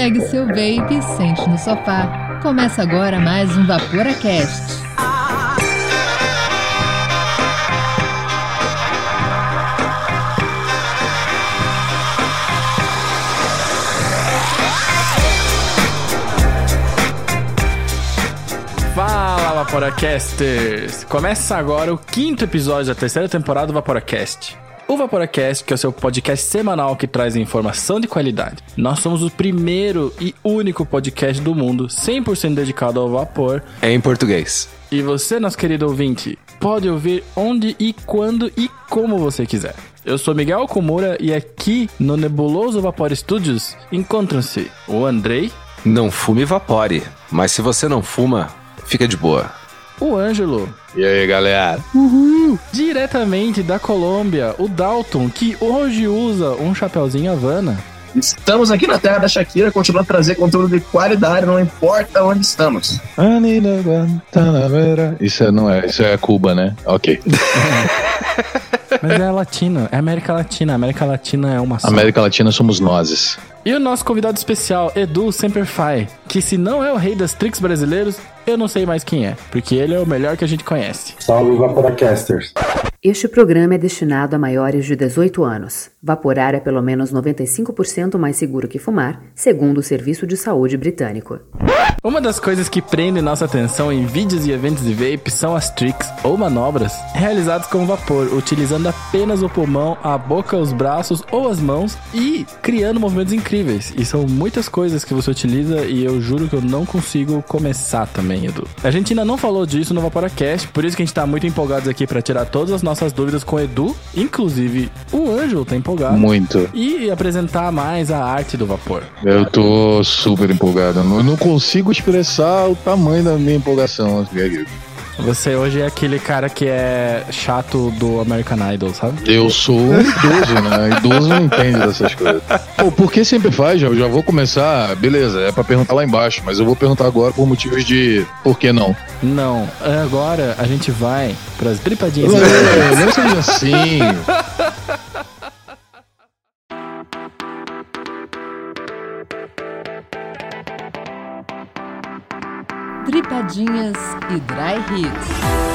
Pegue seu vape e sente no sofá. Começa agora mais um VaporaCast. Fala, Vaporacasters! Começa agora o quinto episódio da terceira temporada do Vaporacast. Vaporacast, que é o seu podcast semanal que traz informação de qualidade. Nós somos o primeiro e único podcast do mundo 100% dedicado ao vapor. É em português. E você, nosso querido ouvinte, pode ouvir onde e quando e como você quiser. Eu sou Miguel Komura e aqui no Nebuloso Vapor Studios encontram-se o Andrei, Não fume e vapore. Mas se você não fuma, fica de boa. O Ângelo, E aí, galera? diretamente da Colômbia, o Dalton, que hoje usa um chapeuzinho Havana. Estamos aqui na terra da Shakira, continuando a trazer conteúdo de qualidade, não importa onde estamos. Isso é, não é, isso é Cuba, né? Ok. Mas é latina, é América Latina. América Latina é uma só. América Latina somos nós. E o nosso convidado especial, Edu Semperfy, que se não é o rei das tricks brasileiros, eu não sei mais quem é, porque ele é o melhor que a gente conhece. Salve Vaporacasters. Este programa é destinado a maiores de 18 anos. Vaporar é pelo menos 95% mais seguro que fumar, segundo o Serviço de Saúde Britânico. Uma das coisas que prende nossa atenção em vídeos e eventos de vape são as tricks ou manobras realizadas com vapor, utilizando apenas o pulmão, a boca, os braços ou as mãos e criando movimentos incríveis. E são muitas coisas que você utiliza e eu juro que eu não consigo começar também, Edu. A gente ainda não falou disso no Vaporacast, por isso que a gente tá muito empolgados aqui para tirar todas as nossas dúvidas com o Edu, inclusive o Ângelo tá empolgado. Muito. E apresentar mais a arte do vapor. Eu tô super empolgado. Eu não- eu não consigo expressar o tamanho da minha empolgação. Você hoje é aquele cara que é chato do American Idol, sabe? Eu sou um idoso, né? Idoso não entende dessas coisas. Pô, por que sempre faz? Já, eu já vou começar. Beleza, é pra perguntar lá embaixo, mas eu vou perguntar agora por motivos de por que não. Não, agora a gente vai pras dripadinhas. Não, não seja assim. Dripadinhas e Dry Hits.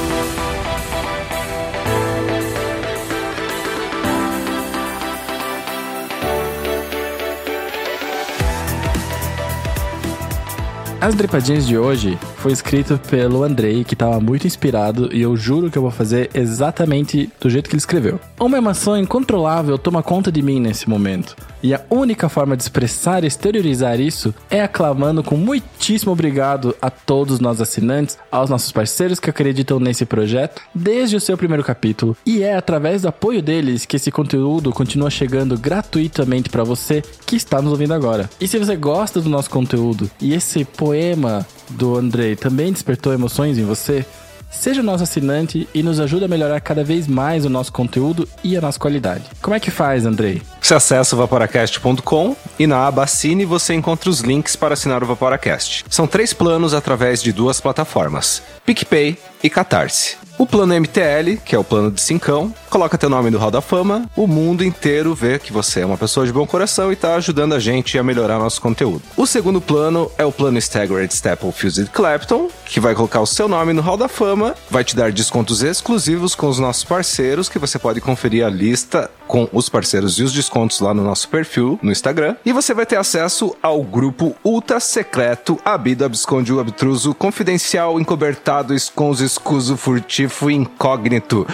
As dripadinhas de hoje foi escrito pelo Andrei, que tava muito inspirado, e eu juro que eu vou fazer exatamente do jeito que ele escreveu. Uma emoção incontrolável toma conta de mim nesse momento. E a única forma de expressar e exteriorizar isso é aclamando com muitíssimo obrigado a todos nós assinantes, aos nossos parceiros que acreditam nesse projeto desde o seu primeiro capítulo. E é através do apoio deles que esse conteúdo continua chegando gratuitamente para você que está nos ouvindo agora. E se você gosta do nosso conteúdo e esse poema do Andrei também despertou emoções em você, Seja nosso assinante e nos ajude a melhorar cada vez mais o nosso conteúdo e a nossa qualidade. Como é que faz, Andrei? Você acessa o vaporacast.com e na aba Assine você encontra os links para assinar o Vaporacast. São três planos através de duas plataformas, PicPay e Catarse. O plano MTL, que é o plano de cincão, coloca teu nome no Hall da Fama, o mundo inteiro vê que você é uma pessoa de bom coração e tá ajudando a gente a melhorar nosso conteúdo. O segundo plano é o plano Staggered Staple Fused Clapton, que vai colocar o seu nome no Hall da Fama, vai te dar descontos exclusivos com os nossos parceiros, que você pode conferir a lista com os parceiros e os descontos lá no nosso perfil no Instagram. E você vai ter acesso ao grupo ultra secreto Abido Absconde Abtruso Confidencial Encobertado Esconso Escuso Furtivo Incógnito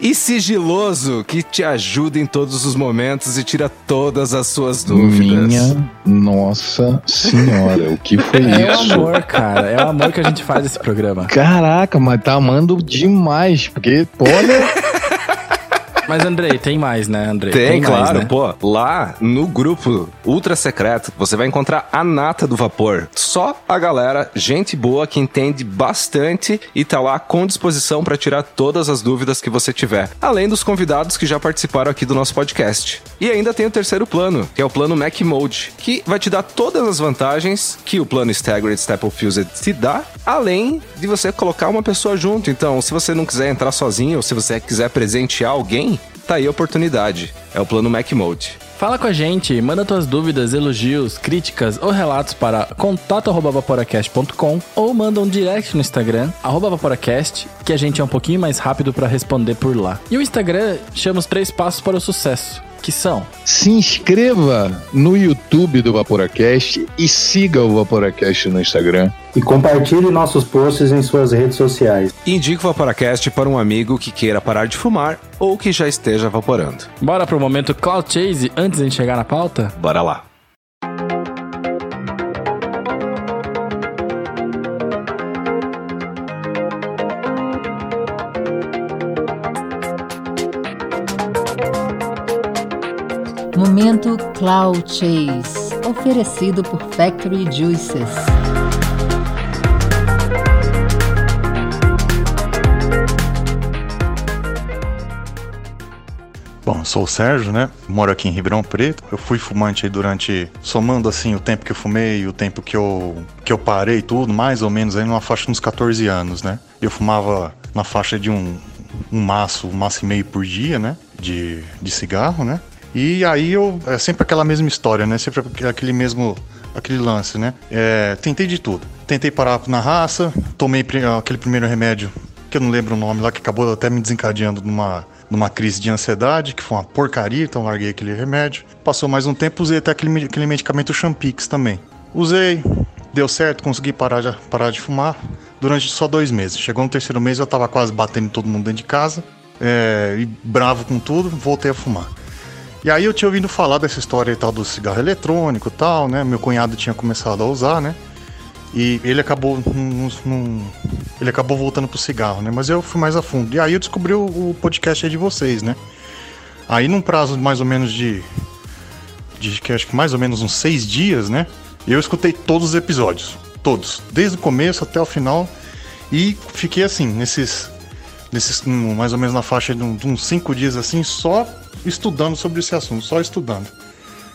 e sigiloso que te ajuda em todos os momentos e tira todas as suas dúvidas. Minha nossa senhora, o que foi É o isso? amor, cara. É o amor que a gente faz esse programa. Caraca, mas tá amando demais, porque, olha, Mas, Andrei, tem mais, né, Andrei? Tem, mais, claro, né? pô. Lá no grupo ultra secreto, você vai encontrar a nata do vapor. Só a galera, gente boa que entende bastante e tá lá com disposição para tirar todas as dúvidas que você tiver. Além dos convidados que já participaram aqui do nosso podcast. E ainda tem o terceiro plano, que é o plano Mac Mode, que vai te dar todas as vantagens que o plano Staggered Staple Fused te dá, além de você colocar uma pessoa junto. Então, se você não quiser entrar sozinho ou se você quiser presentear alguém, tá aí a oportunidade. É o plano Mac Mode. Fala com a gente, manda tuas dúvidas, elogios, críticas ou relatos para contato@vaporacast.com ou manda um direct no Instagram @vaporacast, que a gente é um pouquinho mais rápido para responder por lá. E o Instagram chama os três passos para o sucesso, que são Se inscreva no YouTube do Vaporacast e siga o Vaporacast no Instagram. E compartilhe nossos posts em suas redes sociais. Indique o Vaporacast para um amigo que queira parar de fumar ou que já esteja vaporando. Bora pro momento Cloud Chase antes de chegar na pauta? Bora lá. Momento Cloud Chase, oferecido por Factory Juices. Sou o Sérgio, né? Moro aqui em Ribeirão Preto. Eu fui fumante aí durante, somando assim o tempo que eu fumei, o tempo que eu que eu parei tudo, mais ou menos aí numa faixa de uns 14 anos, né? Eu fumava na faixa de um um maço, um maço e meio por dia, né? De, de cigarro, né? E aí eu é sempre aquela mesma história, né? Sempre aquele mesmo aquele lance, né? É, tentei de tudo. Tentei parar na raça, tomei aquele primeiro remédio que eu não lembro o nome lá que acabou até me desencadeando numa numa crise de ansiedade, que foi uma porcaria, então larguei aquele remédio. Passou mais um tempo, usei até aquele, aquele medicamento Champix também. Usei, deu certo, consegui parar de, parar de fumar durante só dois meses. Chegou no terceiro mês, eu tava quase batendo todo mundo dentro de casa, é, e bravo com tudo, voltei a fumar. E aí eu tinha ouvido falar dessa história e tal do cigarro eletrônico e tal, né? Meu cunhado tinha começado a usar, né? E ele acabou num- num- ele acabou voltando pro cigarro, né? Mas eu fui mais a fundo. E aí eu descobri o, o podcast aí de vocês, né? Aí num prazo de mais ou menos de de que acho que mais ou menos uns seis dias, né? Eu escutei todos os episódios, todos, desde o começo até o final, e fiquei assim nesses, nesses mais ou menos na faixa de, uns cinco dias assim, só estudando sobre esse assunto, só estudando.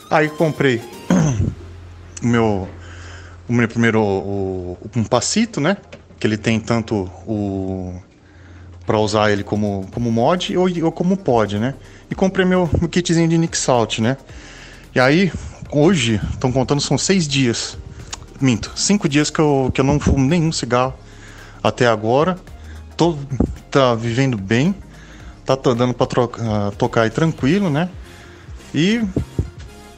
Aí comprei o meu primeiro o, o- um passito, né? Que ele tem tanto o para usar ele como, como mod ou, ou como pod, né? E comprei meu, meu kitzinho de Nick Salt, né? E aí, hoje, estão contando, são seis dias. Minto, cinco dias que eu, que eu não fumo nenhum cigarro até agora. Tô tá vivendo bem, tá, tá dando pra ah, tocar aí tranquilo, né? E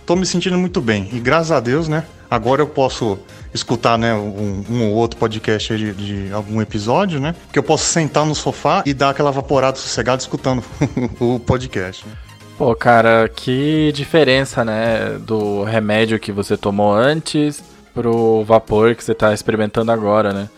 tô me sentindo muito bem. E graças a Deus, né? Agora eu posso escutar, né, um, um ou outro podcast de, de algum episódio, né? Que eu posso sentar no sofá e dar aquela vaporada sossegada escutando o podcast. né? Pô, cara, que diferença, né, do remédio que você tomou antes pro vapor que você tá experimentando agora, né?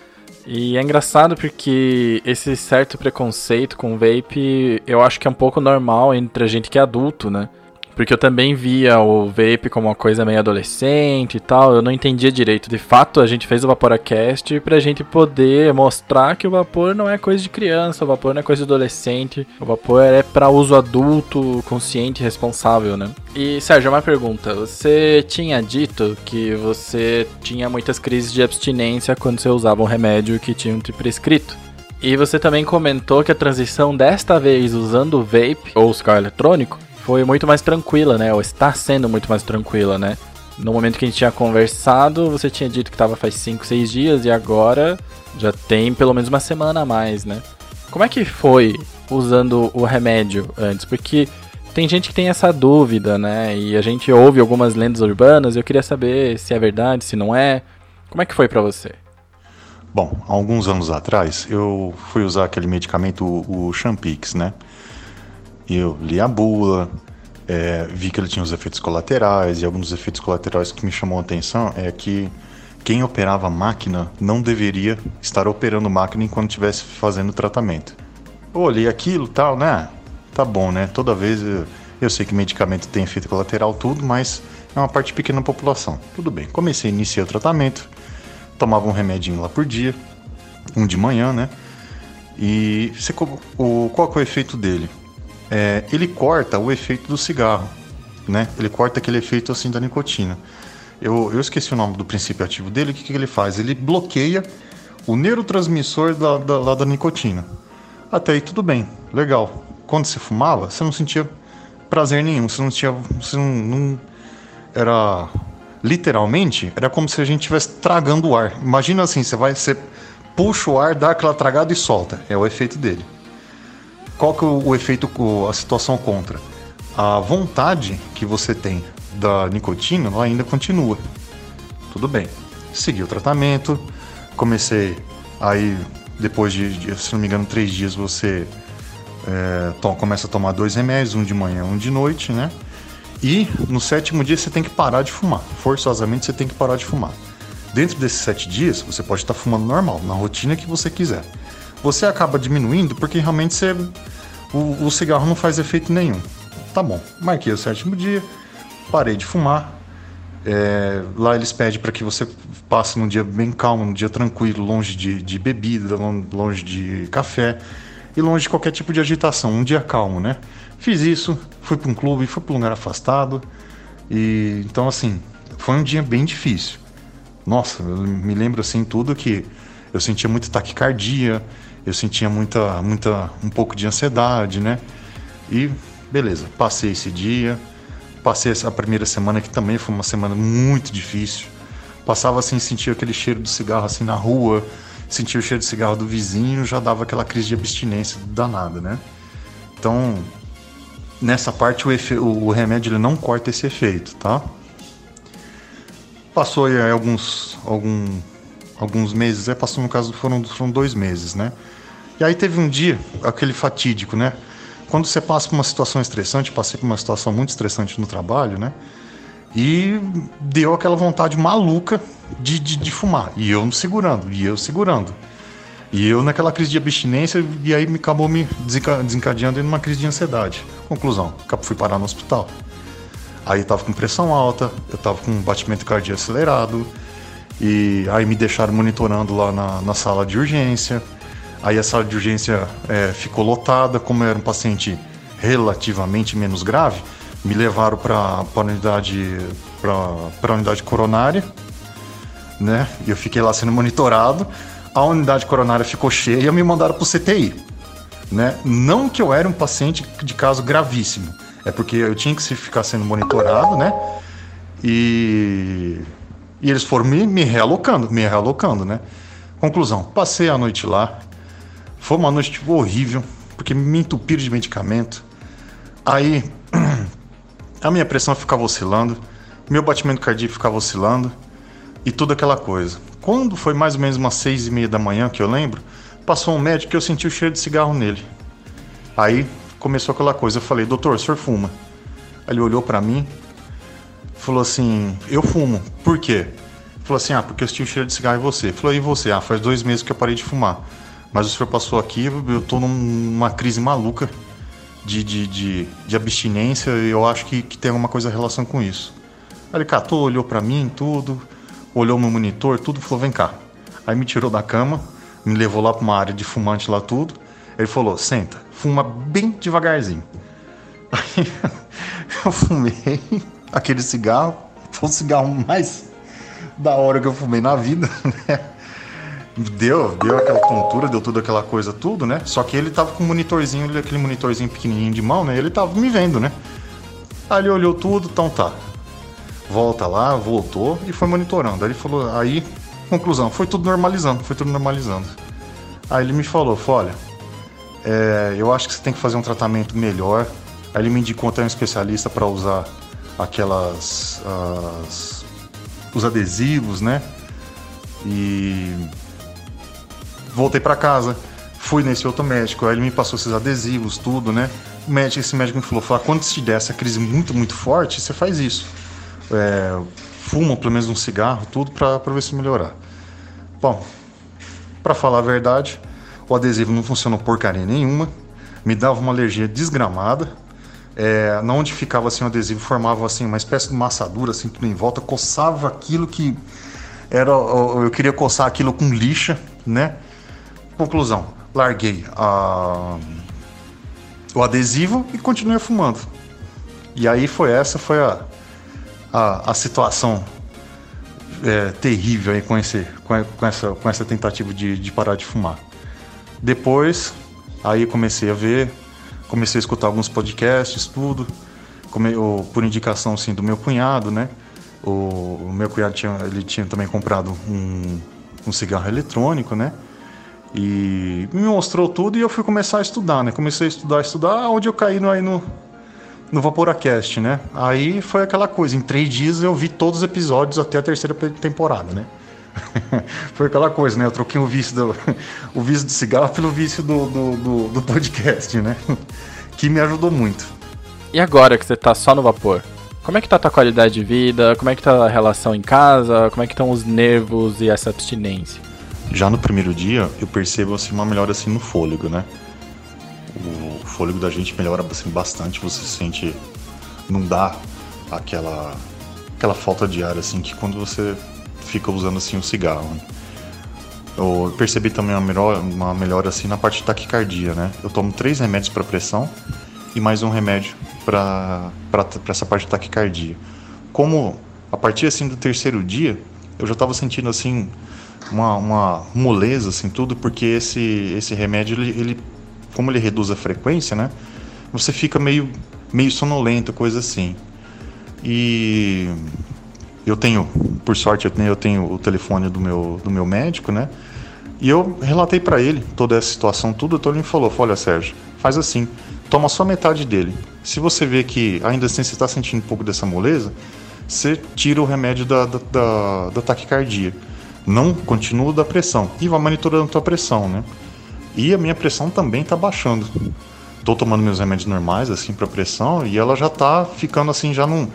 E é engraçado porque esse certo preconceito com vape, eu acho que é um pouco normal entre a gente que é adulto, né? Porque eu também via o vape como uma coisa meio adolescente e tal, eu não entendia direito. De fato, a gente fez o Vaporacast pra gente poder mostrar que o vapor não é coisa de criança, o vapor não é coisa de adolescente, o vapor é pra uso adulto, consciente e responsável, né? E Sérgio, uma pergunta. Você tinha dito que você tinha muitas crises de abstinência quando você usava um remédio que tinha te prescrito. E você também comentou que a transição desta vez usando o vape ou cigarro eletrônico foi muito mais tranquila, né? Ou está sendo muito mais tranquila, né? No momento que a gente tinha conversado, você tinha dito que tava faz 5, 6 dias e agora já tem pelo menos uma semana a mais, né? Como é que foi usando o remédio antes? Porque tem gente que tem essa dúvida, né? E a gente ouve algumas lendas urbanas, eu queria saber se é verdade, se não é. Como é que foi pra você? Bom, alguns anos atrás eu fui usar aquele medicamento, o o Champix, né? Eu li a bula, é, vi que ele tinha os efeitos colaterais, e alguns dos efeitos colaterais que me chamou a atenção é que quem operava máquina não deveria estar operando máquina enquanto estivesse fazendo tratamento. Eu olhei aquilo tal, né? Tá bom, né? Toda vez eu, eu sei que medicamento tem efeito colateral, tudo, mas é uma parte pequena da população. Tudo bem. Comecei a iniciar o tratamento, tomava um remedinho lá por dia, um de manhã, né? E você, o, qual que é o efeito dele? É, ele corta o efeito do cigarro, né? Ele corta aquele efeito assim da nicotina. Eu, eu esqueci o nome do princípio ativo dele. O que, que ele faz? Ele bloqueia o neurotransmissor da, da, lá da nicotina. Até aí tudo bem, legal. Quando você fumava, você não sentia prazer nenhum. Você não tinha. Você não, não era literalmente, era como se a gente estivesse tragando o ar. Imagina assim, você vai, você puxa o ar, dá aquela tragada e solta. É o efeito dele. Qual que é o, o efeito, a situação contra? A vontade que você tem da nicotina ela ainda continua. Tudo bem. Segui o tratamento, comecei aí depois de, se não me engano, três dias você é, to, começa a tomar dois remédios, um de manhã, um de noite, né? E no sétimo dia você tem que parar de fumar. Forçosamente você tem que parar de fumar. Dentro desses sete dias, você pode estar fumando normal, na rotina que você quiser. Você acaba diminuindo porque realmente você, o, o cigarro não faz efeito nenhum. Tá bom, marquei o sétimo dia, parei de fumar. É, lá eles pedem para que você passe num dia bem calmo, num dia tranquilo, longe de, de bebida, longe de café e longe de qualquer tipo de agitação. Um dia calmo, né? Fiz isso, fui para um clube, fui para um lugar afastado. E então assim, foi um dia bem difícil. Nossa, eu me lembro assim tudo que eu sentia muita taquicardia, eu sentia muita muita um pouco de ansiedade, né? E beleza, passei esse dia, passei a primeira semana que também foi uma semana muito difícil. Passava assim, sentia aquele cheiro do cigarro assim na rua, sentia o cheiro de cigarro do vizinho, já dava aquela crise de abstinência danada, né? Então, nessa parte o, efe... o remédio ele não corta esse efeito, tá? Passou aí alguns, algum, alguns meses, é, passou no caso foram, foram dois meses, né? E aí teve um dia, aquele fatídico, né? Quando você passa por uma situação estressante, passei por uma situação muito estressante no trabalho, né? E deu aquela vontade maluca de, de, de fumar. E eu segurando, e eu segurando. E eu naquela crise de abstinência, e aí me acabou me desencadeando em uma crise de ansiedade. Conclusão, fui parar no hospital. Aí eu tava com pressão alta, eu tava com batimento cardíaco acelerado, e aí me deixaram monitorando lá na, na sala de urgência. Aí a sala de urgência é, ficou lotada, como eu era um paciente relativamente menos grave, me levaram para a unidade, para unidade coronária, né? E eu fiquei lá sendo monitorado a unidade coronária ficou cheia e me mandaram para o CTI. Né? Não que eu era um paciente de caso gravíssimo, é porque eu tinha que ficar sendo monitorado, né? E, e eles foram me, me realocando, me realocando, né? Conclusão, passei a noite lá, foi uma noite tipo, horrível, porque me entupiram de medicamento. Aí a minha pressão ficava oscilando, meu batimento cardíaco ficava oscilando e tudo aquela coisa. Quando foi mais ou menos umas seis e meia da manhã, que eu lembro, passou um médico que eu senti o cheiro de cigarro nele. Aí começou aquela coisa, eu falei, doutor, o senhor fuma? Ele olhou para mim, falou assim, eu fumo, por quê? Falou assim, ah, porque eu senti o cheiro de cigarro em você. Falou, e você? Ah, faz dois meses que eu parei de fumar. Mas o senhor passou aqui, eu tô numa crise maluca de, de, de, de abstinência e eu acho que, que tem alguma coisa em relação com isso. Aí ele catou, olhou para mim, tudo, olhou meu monitor, tudo, falou: vem cá. Aí me tirou da cama, me levou lá para uma área de fumante lá, tudo. Ele falou: senta, fuma bem devagarzinho. Aí eu fumei aquele cigarro, foi o cigarro mais da hora que eu fumei na vida, né? Deu, deu aquela tontura, deu tudo aquela coisa, tudo, né? Só que ele tava com um monitorzinho, aquele monitorzinho pequenininho de mão, né? Ele tava me vendo, né? Aí ele olhou tudo, então tá volta lá, voltou e foi monitorando. Aí ele falou, aí, conclusão, foi tudo normalizando, foi tudo normalizando. Aí ele me falou, falou, olha, é, eu acho que você tem que fazer um tratamento melhor. Aí ele me indicou até um especialista para usar aquelas as, os adesivos, né? E voltei para casa, fui nesse outro médico, aí ele me passou esses adesivos, tudo, né? O médico, esse médico me falou, falou, quando se der essa crise muito, muito forte, você faz isso é, fumam pelo menos um cigarro, tudo para ver se melhorar. Bom, para falar a verdade, o adesivo não funcionou porcaria nenhuma, me dava uma alergia desgramada. É, na onde ficava assim o adesivo formava assim uma espécie de massadura assim tudo em volta, coçava aquilo que era eu queria coçar aquilo com lixa, né? Conclusão, larguei a, o adesivo e continuei fumando. E aí foi essa foi a a, a situação é, terrível aí com, esse, com, com, essa, com essa tentativa de, de parar de fumar. Depois, aí comecei a ver, comecei a escutar alguns podcasts, tudo. por indicação assim, do meu cunhado, né? O, o meu cunhado tinha, ele tinha também comprado um, um cigarro eletrônico, né? E me mostrou tudo e eu fui começar a estudar, né? Comecei a estudar, estudar, onde eu caí no, aí no, no Vaporacast, né? Aí foi aquela coisa, em três dias eu vi todos os episódios até a terceira temporada, né? foi aquela coisa, né? Eu troquei o vício do, o vício do cigarro pelo vício do, do, do, do podcast, né? que me ajudou muito. E agora que você tá só no vapor? Como é que tá a tua qualidade de vida? Como é que tá a relação em casa? Como é que estão os nervos e essa abstinência? Já no primeiro dia, eu percebo assim, uma melhora assim no fôlego, né? O fôlego da gente melhora assim, bastante, você sente não dá aquela aquela falta de ar assim que quando você fica usando assim um cigarro. Né? Eu percebi também uma melhora, uma melhora assim na parte de taquicardia, né? Eu tomo três remédios para pressão e mais um remédio para essa parte de taquicardia. Como a partir assim do terceiro dia, eu já estava sentindo assim uma, uma moleza assim tudo, porque esse esse remédio ele, ele como ele reduz a frequência, né? Você fica meio meio sonolento, coisa assim. E eu tenho, por sorte, eu tenho, eu tenho o telefone do meu, do meu médico, né? E eu relatei para ele toda essa situação, tudo. Então ele me falou: Olha, Sérgio, faz assim, toma só metade dele. Se você vê que ainda assim você está sentindo um pouco dessa moleza, você tira o remédio da, da, da, da taquicardia. Não continua da pressão e vai monitorando a tua pressão, né? E a minha pressão também está baixando. Tô tomando meus remédios normais assim para pressão e ela já está ficando assim já num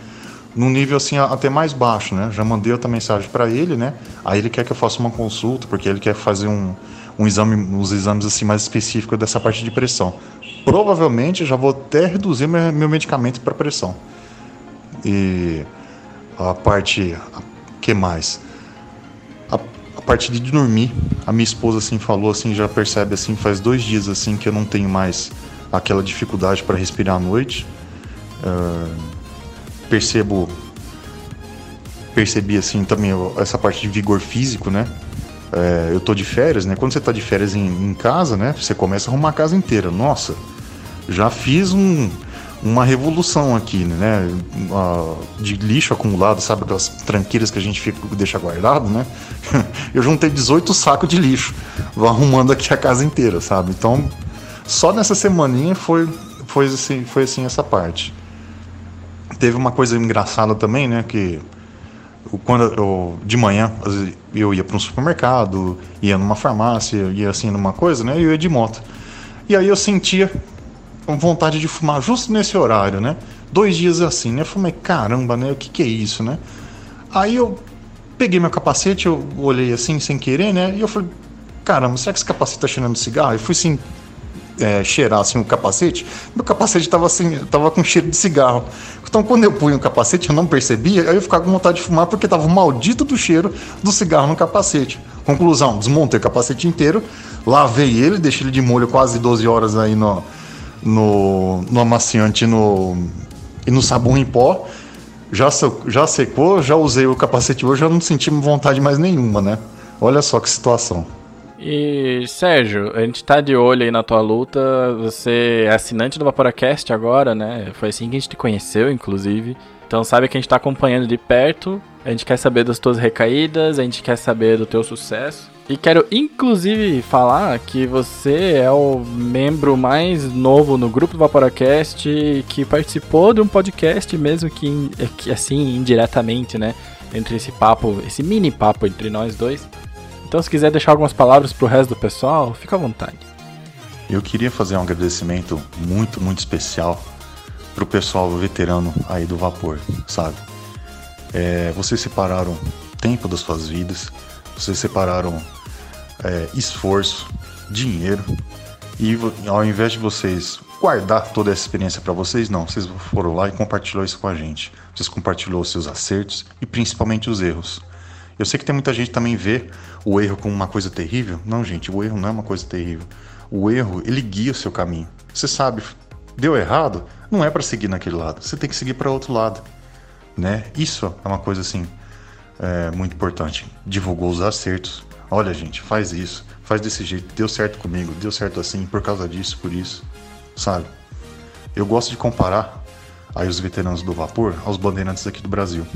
num nível assim até mais baixo, né? Já mandei outra mensagem para ele, né? Aí ele quer que eu faça uma consulta porque ele quer fazer um, um exame, uns exames assim mais específicos dessa parte de pressão. Provavelmente já vou até reduzir meu, meu medicamento para pressão. E a parte, que mais? A, a parte de dormir, a minha esposa assim falou assim, já percebe assim, faz dois dias assim que eu não tenho mais aquela dificuldade para respirar à noite. Uh, percebo percebi assim também essa parte de vigor físico, né? É, eu tô de férias, né? Quando você tá de férias em, em, casa, né? Você começa a arrumar a casa inteira. Nossa, já fiz um, uma revolução aqui, né? De lixo acumulado, sabe? Aquelas tranqueiras que a gente fica, deixa guardado, né? Eu juntei 18 sacos de lixo, vou arrumando aqui a casa inteira, sabe? Então, só nessa semaninha foi, foi, assim, foi assim essa parte teve uma coisa engraçada também, né? Que quando eu, de manhã eu ia para um supermercado, ia numa farmácia, ia assim numa coisa, né? E eu ia de moto. E aí eu sentia vontade de fumar justo nesse horário, né? Dois dias assim, né? Eu falei, caramba, né? O que, que é isso, né? Aí eu peguei meu capacete, eu olhei assim sem querer, né? E eu falei, caramba, será que esse capacete tá cheirando cigarro? Eu fui assim, é, cheirar assim, o capacete, meu capacete estava assim, tava com cheiro de cigarro. Então, quando eu punho o capacete, eu não percebia, aí eu ficava com vontade de fumar porque tava o maldito do cheiro do cigarro no capacete. Conclusão, desmontei o capacete inteiro, lavei ele, deixei ele de molho quase 12 horas aí no, no, no amaciante no, e no sabão em pó. Já, já secou, já usei o capacete hoje, já não senti vontade mais nenhuma, né? Olha só que situação. E, Sérgio, a gente tá de olho aí na tua luta. Você é assinante do Vaporacast agora, né? Foi assim que a gente te conheceu, inclusive. Então sabe que a gente tá acompanhando de perto. A gente quer saber das tuas recaídas, a gente quer saber do teu sucesso. E quero inclusive falar que você é o membro mais novo no grupo do Vaporacast que participou de um podcast, mesmo que assim indiretamente, né? Entre esse papo, esse mini papo entre nós dois. Então, se quiser deixar algumas palavras pro resto do pessoal, fica à vontade. Eu queria fazer um agradecimento muito, muito especial pro pessoal veterano aí do vapor, sabe? É, vocês separaram tempo das suas vidas, vocês separaram é, esforço, dinheiro, e ao invés de vocês guardar toda essa experiência para vocês, não, vocês foram lá e compartilhou isso com a gente. Vocês compartilhou os seus acertos e principalmente os erros. Eu sei que tem muita gente também vê o erro como uma coisa terrível. Não, gente, o erro não é uma coisa terrível. O erro, ele guia o seu caminho. Você sabe, deu errado, não é para seguir naquele lado. Você tem que seguir para outro lado, né? Isso é uma coisa assim é, muito importante. Divulgou os acertos. Olha, gente, faz isso, faz desse jeito. Deu certo comigo, deu certo assim por causa disso, por isso, sabe? Eu gosto de comparar aí os veteranos do vapor aos bandeirantes aqui do Brasil.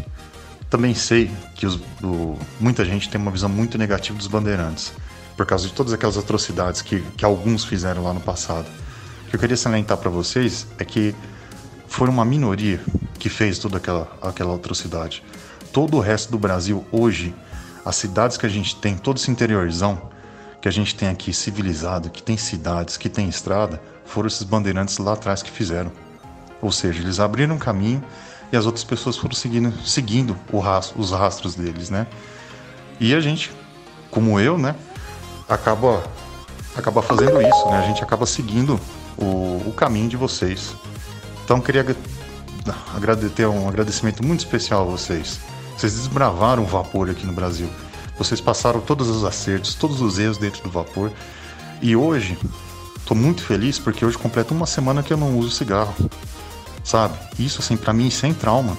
Também sei que os, do, muita gente tem uma visão muito negativa dos bandeirantes, por causa de todas aquelas atrocidades que, que alguns fizeram lá no passado. O que eu queria salientar para vocês é que foi uma minoria que fez toda aquela, aquela atrocidade. Todo o resto do Brasil, hoje, as cidades que a gente tem, todo esse interiorzão que a gente tem aqui civilizado, que tem cidades, que tem estrada, foram esses bandeirantes lá atrás que fizeram. Ou seja, eles abriram um caminho e as outras pessoas foram seguindo, seguindo rastro, os rastros deles, né? E a gente, como eu, né, acaba, acaba fazendo isso, né? A gente acaba seguindo o, o caminho de vocês. Então queria agradecer um agradecimento muito especial a vocês. Vocês desbravaram o vapor aqui no Brasil. Vocês passaram todos os acertos, todos os erros dentro do vapor. E hoje, estou muito feliz porque hoje completo uma semana que eu não uso cigarro. Sabe? Isso, assim, para mim, sem trauma.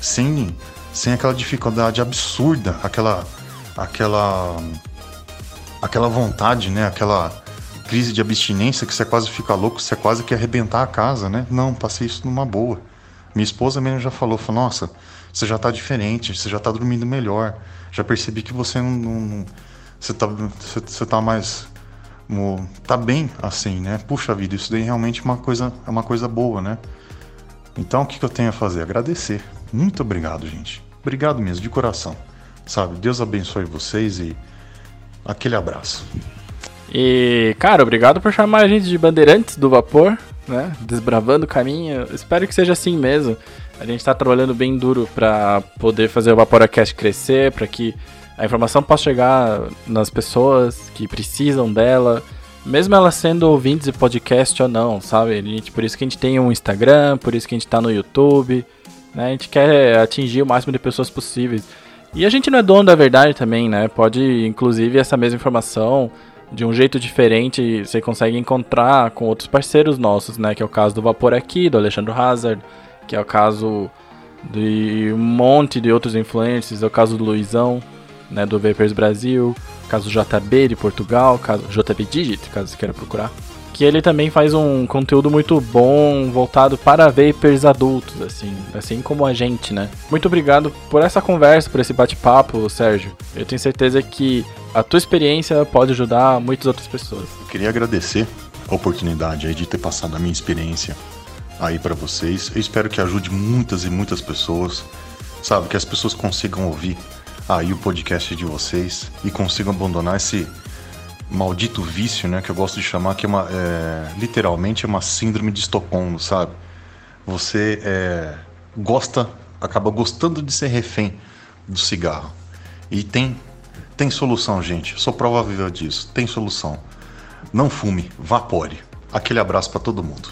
Sem, sem aquela dificuldade absurda, aquela. aquela. aquela vontade, né? Aquela crise de abstinência que você quase fica louco, você quase quer arrebentar a casa, né? Não, passei isso numa boa. Minha esposa mesmo já falou, falou, nossa, você já tá diferente, você já tá dormindo melhor. Já percebi que você não. não você, tá, você, você tá mais. tá bem assim, né? Puxa vida, isso daí realmente é uma coisa, é uma coisa boa, né? Então o que, eu tenho a fazer? Agradecer. Muito obrigado, gente. Obrigado mesmo, de coração. Sabe? Deus abençoe vocês e aquele abraço. E, cara, obrigado por chamar a gente de bandeirantes do vapor, né? Desbravando o caminho. Espero que seja assim mesmo. A gente está trabalhando bem duro para poder fazer o Vaporacast crescer, para que a informação possa chegar nas pessoas que precisam dela, mesmo elas sendo ouvintes de podcast ou não, sabe? A gente, por isso que a gente tem um Instagram, por isso que a gente está no YouTube, né? A gente quer atingir o máximo de pessoas possíveis. E a gente não é dono da verdade também, né? Pode, inclusive, essa mesma informação de um jeito diferente, você consegue encontrar com outros parceiros nossos, né? Que é o caso do Vapor Aqui, do Alexandre Hazard, que é o caso de um monte de outros influencers, é o caso do Luizão, né? Do Vapers Brasil, caso JB de Portugal, caso JB Digit, caso você queira procurar. Que ele também faz um conteúdo muito bom voltado para vapers adultos, assim, assim como a gente, né? Muito obrigado por essa conversa, por esse bate-papo, Sérgio. Eu tenho certeza que a tua experiência pode ajudar muitas outras pessoas. Eu queria agradecer a oportunidade aí de ter passado a minha experiência aí para vocês. Eu espero que ajude muitas e muitas pessoas, sabe? Que as pessoas consigam ouvir aí o podcast de vocês e consigam abandonar esse maldito vício, né? Que eu gosto de chamar, que é uma. É, literalmente é uma síndrome de Estocolmo, sabe? Você é, gosta, acaba gostando de ser refém do cigarro. E tem, tem solução, gente. Sou prova viva disso. Tem solução. Não fume, vapore. Aquele abraço para todo mundo.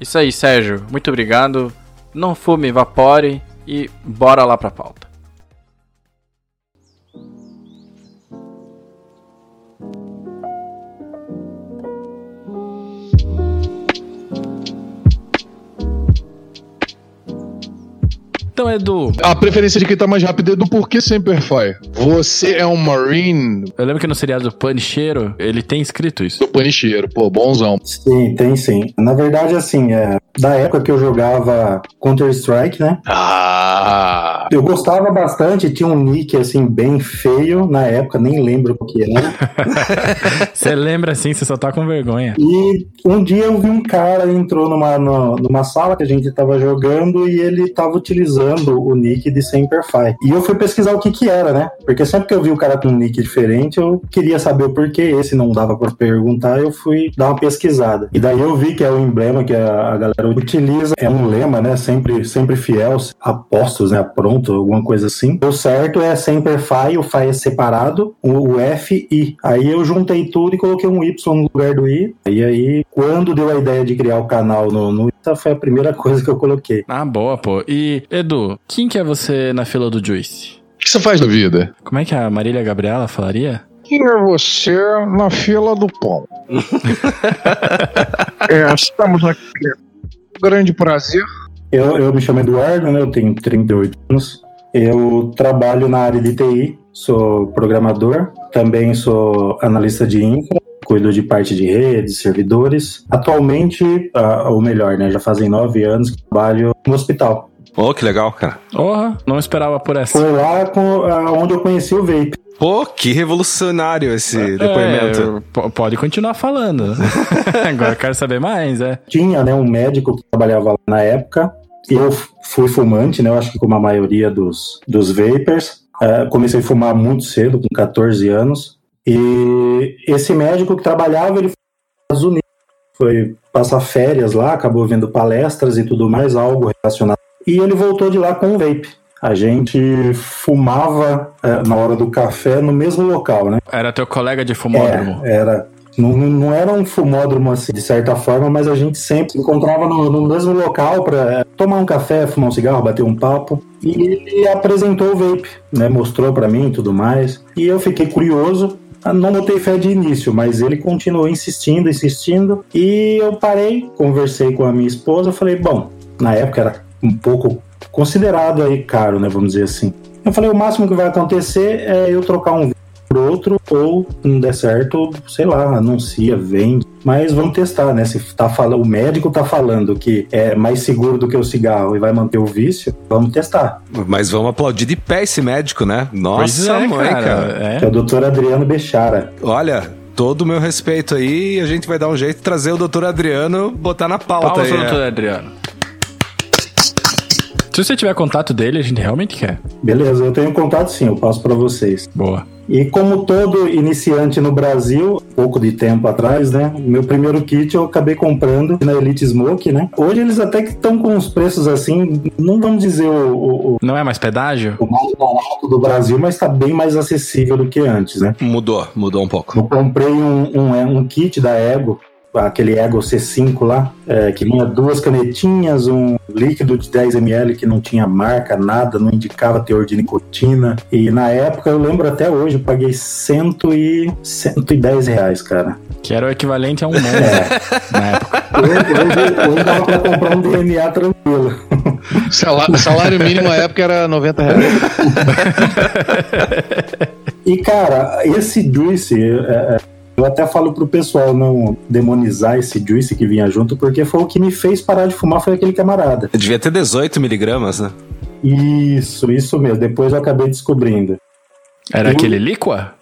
Isso aí, Sérgio. Muito obrigado. Não fume, vapore e bora lá pra pauta. Então, Edu. A preferência de quem tá mais rápido é do porquê Semperfire. Você é um Marine. Eu lembro que no seriado do Panicheiro, ele tem escrito isso. Do Panicheiro, pô, bonzão. Sim, tem sim. Na verdade, assim, é, da época que eu jogava Counter-Strike, né? Ah! Eu gostava bastante, tinha um nick, assim, bem feio na época, nem lembro o que era. Você lembra assim, você só tá com vergonha. E um dia eu vi um cara entrou numa, no- numa sala que a gente tava jogando e ele tava utilizando o nick de Semperfi. E eu fui pesquisar o que que era, né? Porque sempre que eu vi o cara com um nick diferente, eu queria saber o porquê. Esse não dava pra perguntar, eu fui dar uma pesquisada. E daí eu vi que é o emblema que a, galera utiliza. É um lema, né? Sempre, sempre fiel, apostos, né? Pronto, alguma coisa assim. O certo é Semperfi, o Fi é separado, o, F, I. Aí eu juntei tudo e coloquei um Y no lugar do I. E aí, quando deu a ideia de criar o canal no, no foi a primeira coisa que eu coloquei. Ah, boa, pô. E, Edu, quem que é você na fila do Juice? O que você faz da vida? Como é que a Marília Gabriela falaria? Quem é você na fila do pão? é, estamos aqui. Grande prazer. Eu, eu me chamo Eduardo, né? Eu tenho 38 anos. Eu trabalho na área de TI, sou programador, também sou analista de infra cuido de parte de redes, servidores. Atualmente, ah, ou melhor, né, já fazem nove anos que trabalho no hospital. Oh, que legal, cara. Porra, não esperava por essa. Foi lá com, ah, onde eu conheci o vape. Pô, que revolucionário esse depoimento. É, p- pode continuar falando. Agora eu quero saber mais, é. Tinha né, um médico que trabalhava lá na época. Eu fui fumante, né? Eu acho que como a maioria dos, dos vapers. Ah, comecei a fumar muito cedo, com 14 anos. E esse médico que trabalhava, ele foi para os Estados Unidos, foi passar férias lá, acabou vendo palestras e tudo mais, algo relacionado. E ele voltou de lá com um vape. A gente fumava eh, na hora do café no mesmo local, né? Era teu colega de fumódromo. É, era. Não, não era um fumódromo assim, de certa forma, mas a gente sempre se encontrava no, no mesmo local para tomar um café, fumar um cigarro, bater um papo. E ele apresentou o vape, né? Mostrou para mim e tudo mais. E eu fiquei curioso. Ah, Não botei fé de início, mas ele continuou insistindo, insistindo. E eu parei, conversei com a minha esposa. Falei, bom, na época era um pouco considerado aí caro, né? Vamos dizer assim. Eu falei, o máximo que vai acontecer é eu trocar um por outro, ou não der certo, sei lá, anuncia, vende. Mas vamos testar, né? Se tá falando, o médico tá falando que é mais seguro do que o cigarro e vai manter o vício, vamos testar. Mas vamos aplaudir de pé esse médico, né? Nossa, é, mãe, cara. É É. o doutor Adriano Bechara. Olha, todo o meu respeito aí, a gente vai dar um jeito de trazer o doutor Adriano, botar na pauta Palmas aí. é. doutor Adriano. Se você tiver contato dele, a gente realmente quer. Beleza, eu tenho contato sim, eu passo para vocês. Boa. E como todo iniciante no Brasil, pouco de tempo atrás, né? Meu primeiro kit eu acabei comprando na Elite Smoke, né? Hoje eles até que estão com os preços assim, não vamos dizer o, o, Não é mais pedágio? o mais barato do Brasil, mas está bem mais acessível do que antes, né? Mudou, mudou um pouco. Eu comprei um, um, um kit da Ego, aquele Ego C5 lá, é, que vinha duas canetinhas, um líquido de 10ml que não tinha marca, nada, não indicava teor de nicotina. E na época, eu lembro até hoje, eu paguei cento e, 110 reais, cara. Que era o equivalente a um É. monstro na época. Hoje, hoje, hoje dava pra comprar um DNA tranquilo. Salário, salário mínimo na época era 90 reais. E, cara, esse Juice, é, é, eu até falo pro pessoal não demonizar esse Juice que vinha junto, porque foi o que me fez parar de fumar, foi aquele camarada. Devia ter 18 miligramas, né? Isso, isso mesmo. Depois eu acabei descobrindo. Era Eu- aquele líqua?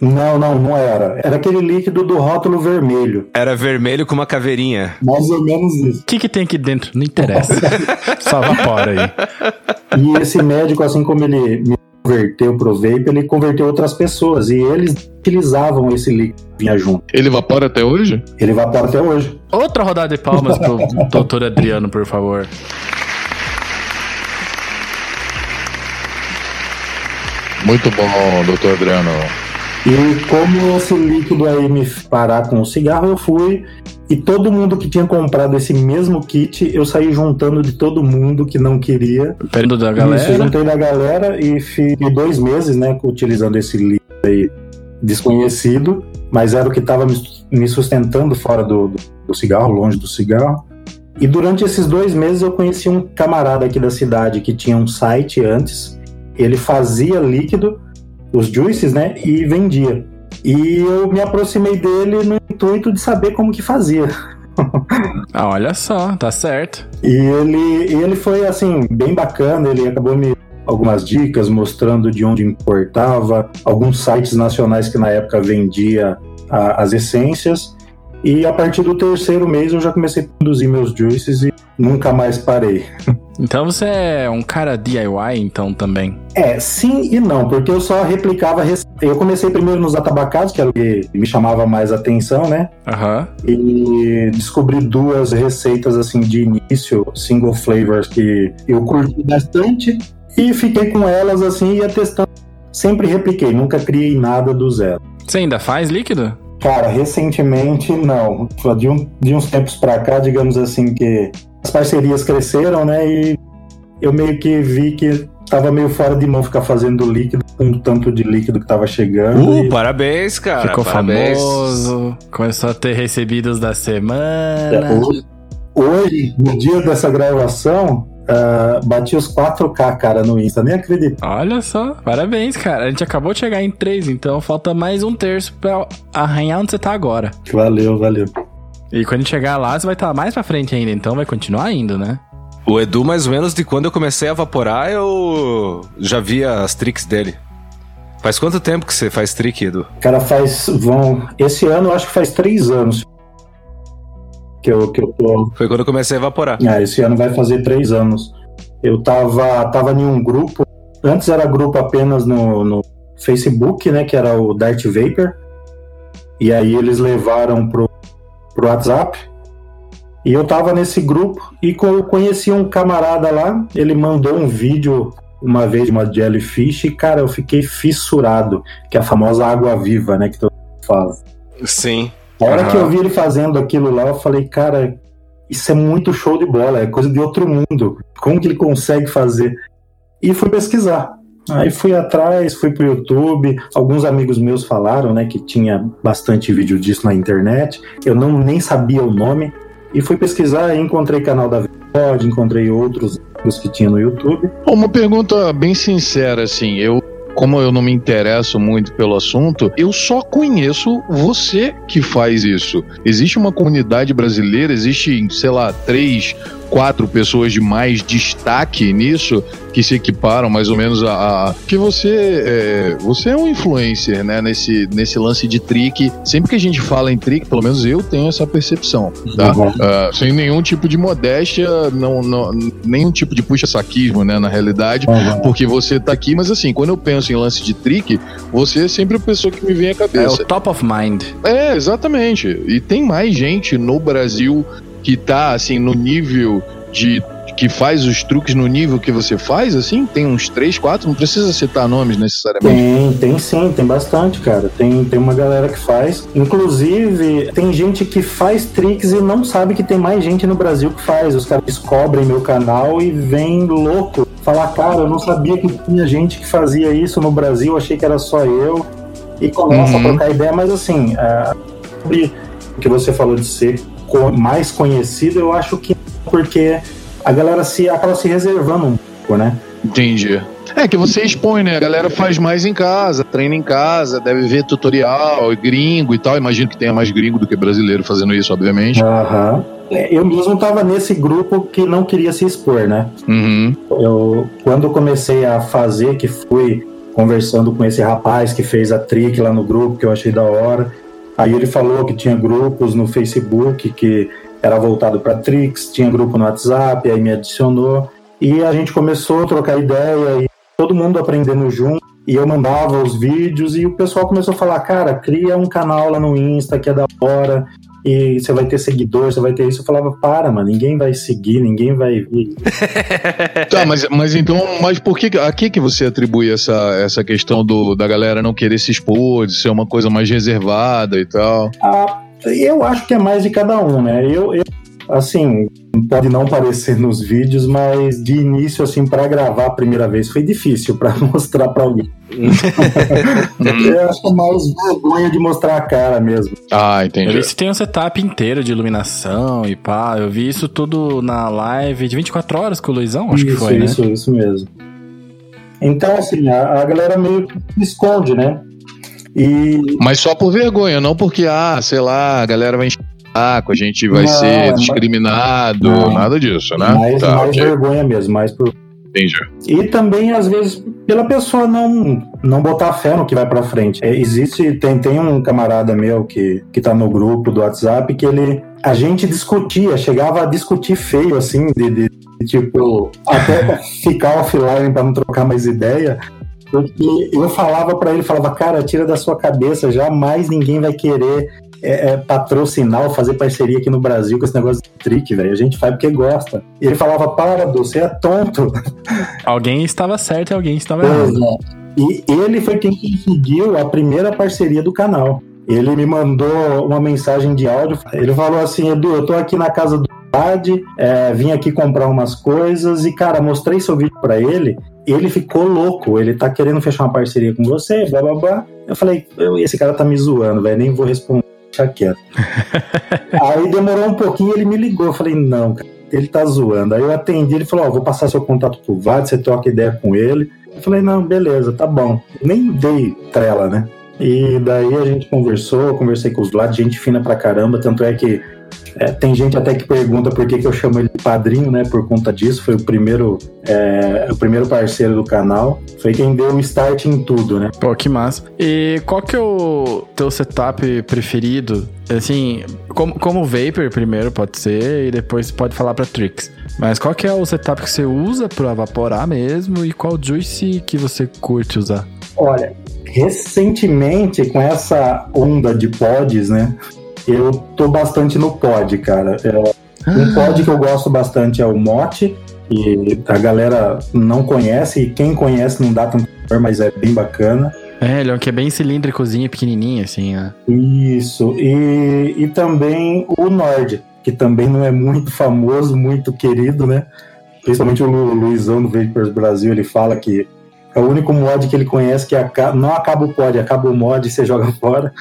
Não, não, não era. Era aquele líquido do rótulo vermelho. Era vermelho com uma caveirinha. Mais ou menos isso. O que, que tem aqui dentro? Não interessa. Só evapora aí. E esse médico, assim como ele me converteu pro vape, ele converteu outras pessoas. E eles utilizavam esse líquido que vinha junto. Ele evapora até hoje? Ele evapora até hoje. Outra rodada de palmas pro doutor Adriano, por favor. Muito bom, doutor Adriano. E como esse líquido aí me parar com o cigarro, eu fui. E todo mundo que tinha comprado esse mesmo kit, eu saí juntando de todo mundo que não queria. Perto da Isso, galera. juntei da galera e fiquei dois meses, né, utilizando esse líquido aí desconhecido, mas era o que estava me sustentando fora do, do, do cigarro, longe do cigarro. E durante esses dois meses eu conheci um camarada aqui da cidade que tinha um site antes. Ele fazia líquido, os juices, né, e vendia. E eu me aproximei dele no intuito de saber como que fazia. Ah, olha só, tá certo. E ele, ele foi assim, bem bacana, ele acabou me algumas dicas mostrando de onde importava, alguns sites nacionais que na época vendia a- as essências. E a partir do terceiro mês eu já comecei a produzir meus juices e nunca mais parei. Então você é um cara DIY, então, também. É, sim e não, porque eu só replicava. Eu comecei primeiro nos atabacados, que era o que me chamava mais atenção, né? Aham. e descobri duas receitas assim de início, single flavors que eu curti bastante e fiquei com elas assim ia testando. Sempre repliquei, nunca criei nada do zero. Você ainda faz líquido? Cara, recentemente não. De, um- de uns tempos pra cá, digamos assim que as parcerias cresceram, né? E eu meio que vi que tava meio fora de mão ficar fazendo líquido com o tanto de líquido que tava chegando. Uh, e- parabéns, cara. Ficou parabéns. famoso, começou a ter recebidos da É, semana. hoje, hoje, no dia dessa gravação, ah, bati os 4K, cara, no Insta. Nem acredito. Olha só, parabéns, cara. A gente acabou de chegar em 3, então falta mais um terço pra arranhar onde você tá agora. Valeu, valeu. E quando a gente chegar lá, você vai estar mais pra frente ainda, então vai continuar indo, né? O Edu, mais ou menos de quando eu comecei a vaporar, eu já via as tricks dele. Faz quanto tempo que você faz trick, Edu? Cara, faz. Vão. Esse ano eu acho que faz três anos. Que eu, que eu tô. Foi quando eu comecei a vaporar. Ah, esse ano vai fazer três anos. Eu tava, tava em um grupo. Antes era grupo apenas no, no Facebook, né? Que era o Dart Vapor. E aí eles levaram pro, pro WhatsApp. E eu tava nesse grupo e eu conheci um camarada lá. Ele mandou um vídeo uma vez de uma jellyfish e, cara, eu fiquei fissurado. Que é a famosa água viva, né? Que todo mundo fala. Sim. A hora Aham. que eu vi ele fazendo aquilo lá, eu falei, cara, isso é muito show de bola, é coisa de outro mundo. Como que ele consegue fazer? E fui pesquisar. Aí fui atrás, fui pro YouTube. Alguns amigos meus falaram, né, que tinha bastante vídeo disso na internet. Eu não nem sabia o nome. E fui pesquisar e encontrei canal da VOD, encontrei outros que tinha no YouTube. Uma pergunta bem sincera, assim, eu. Como eu não me interesso muito pelo assunto, eu só conheço você que faz isso. Existe uma comunidade brasileira, existe, sei lá, três, quatro pessoas de mais destaque nisso que se equiparam mais ou menos a. a- que você é, você é um influencer, né? Nesse, nesse lance de trick. Sempre que a gente fala em trick, pelo menos eu tenho essa percepção, tá? Uhum. Ah, sem nenhum tipo de modéstia, não, não, nenhum tipo de puxa-saquismo, né? Na realidade, Uhum. porque você tá aqui, mas assim, quando eu penso em lance de trick, você é sempre a pessoa que me vem à É o cabeça. top of mind. É, exatamente. E tem mais gente no Brasil que tá, assim, no nível de. que faz os truques no nível que você faz, assim? Tem uns três, quatro, não precisa citar nomes necessariamente. Tem, tem sim, tem bastante, cara. Tem, tem uma galera que faz. Inclusive, tem gente que faz tricks e não sabe que tem mais gente no Brasil que faz. Os caras descobrem meu canal e vem louco. Falar, cara, eu não sabia que tinha gente que fazia isso no Brasil, achei que era só eu. E começa Uhum. a trocar ideia, mas assim, sobre o que você falou de ser mais conhecido, eu acho que porque a galera se acaba se reservando um pouco, né? Entendi. É que você expõe, né? A galera faz mais em casa, treina em casa, deve ver tutorial, gringo e tal. Imagino que tenha mais gringo do que brasileiro fazendo isso, obviamente. Aham. É, Eu mesmo tava nesse grupo que não queria se expor, né? Uhum. Eu, quando comecei a fazer, que fui conversando com esse rapaz que fez a trick lá no grupo, que eu achei da hora. Aí ele falou que tinha grupos no Facebook que era voltado para tricks, tinha grupo no WhatsApp, aí me adicionou. E a gente começou a trocar ideia e todo mundo aprendendo junto. E eu mandava os vídeos e o pessoal começou a falar: cara, cria um canal lá no Insta que é da hora. E você vai ter seguidor, você vai ter isso. Eu falava, para, mano, ninguém vai seguir, ninguém vai vir. Tá, mas, mas então, mas por que a que, que você atribui essa, essa questão do, da galera não querer se expor, de ser uma coisa mais reservada e tal? Ah, eu acho que é mais de cada um, né? Eu, eu, assim, pode não parecer nos vídeos, mas de início, assim, para gravar a primeira vez foi difícil para mostrar para alguém. eu acho que mais vergonha de mostrar a cara mesmo. Ah, Eu entendi. vi que você tem um setup inteiro de iluminação e pá. Eu vi isso tudo na live de 24 horas com o Luizão, acho isso, que foi, né? isso, isso mesmo. Então, assim, a, a galera meio que se esconde, né? E Mas só por vergonha, não porque, ah, sei lá, a galera vai encher saco, a gente vai Não, ser é discriminado, Não. nada disso, né? mais, tá, mais ok, vergonha mesmo, mais por entendi. E também, às vezes, pela pessoa não, não botar fé no que vai pra frente. É, existe, tem, tem um camarada meu que, que tá no grupo do WhatsApp que ele. A gente discutia, chegava a discutir feio, assim, de, de- de, tipo, até ficar offline pra não trocar mais ideia. Porque eu falava pra ele, falava, cara, tira da sua cabeça, jamais ninguém vai querer é, é, patrocinar ou fazer parceria aqui no Brasil com esse negócio de trick, velho. A gente faz porque gosta. E ele falava, para, Du, você é tonto. Alguém estava certo e alguém estava errado. E ele foi quem conseguiu a primeira parceria do canal. Ele me mandou uma mensagem de áudio. Ele falou assim: Edu, eu tô aqui na casa do Vlad, é, vim aqui comprar umas coisas e, cara, mostrei seu vídeo pra ele. Ele ficou louco. Ele tá querendo fechar uma parceria com você, blá blá blá. Eu falei: "Eu- esse cara tá me zoando, velho, nem vou responder. Deixa quieto. Aí demorou um pouquinho ele me ligou. Eu falei: não, cara. ele tá zoando. Aí eu atendi, ele falou: Ó, vou passar seu contato pro VAD, você troca ideia com ele. Eu falei: Não, beleza, tá bom. Nem dei trela, né? E daí a gente conversou, conversei com os Vlad, gente fina pra caramba, tanto é que é, tem gente até que pergunta por que, que eu chamo ele de padrinho, né? Por conta disso, foi o primeiro, é, o primeiro parceiro do canal. Foi quem deu o start em tudo, né? Pô, que massa. E qual que é o teu setup preferido? Assim, como, como Vapor primeiro pode ser, e depois pode falar pra Trix. Mas qual que é o setup que você usa pra evaporar mesmo e qual juice que você curte usar? Olha, recentemente com essa onda de pods, né? Eu tô bastante no pod, cara. É, um pod que eu gosto bastante é o Mote, e a galera não conhece, e quem conhece não dá tanto valor, mas é bem bacana. É, ele é um que é bem cilíndricozinho, pequenininho, assim, né? Isso, e, e também o Nord, que também não é muito famoso, muito querido, né? Principalmente o Lu, Luizão do Vapers Brasil, ele fala que é o único mod que ele conhece que acaba, não acaba o pod, acaba o mod e você joga fora.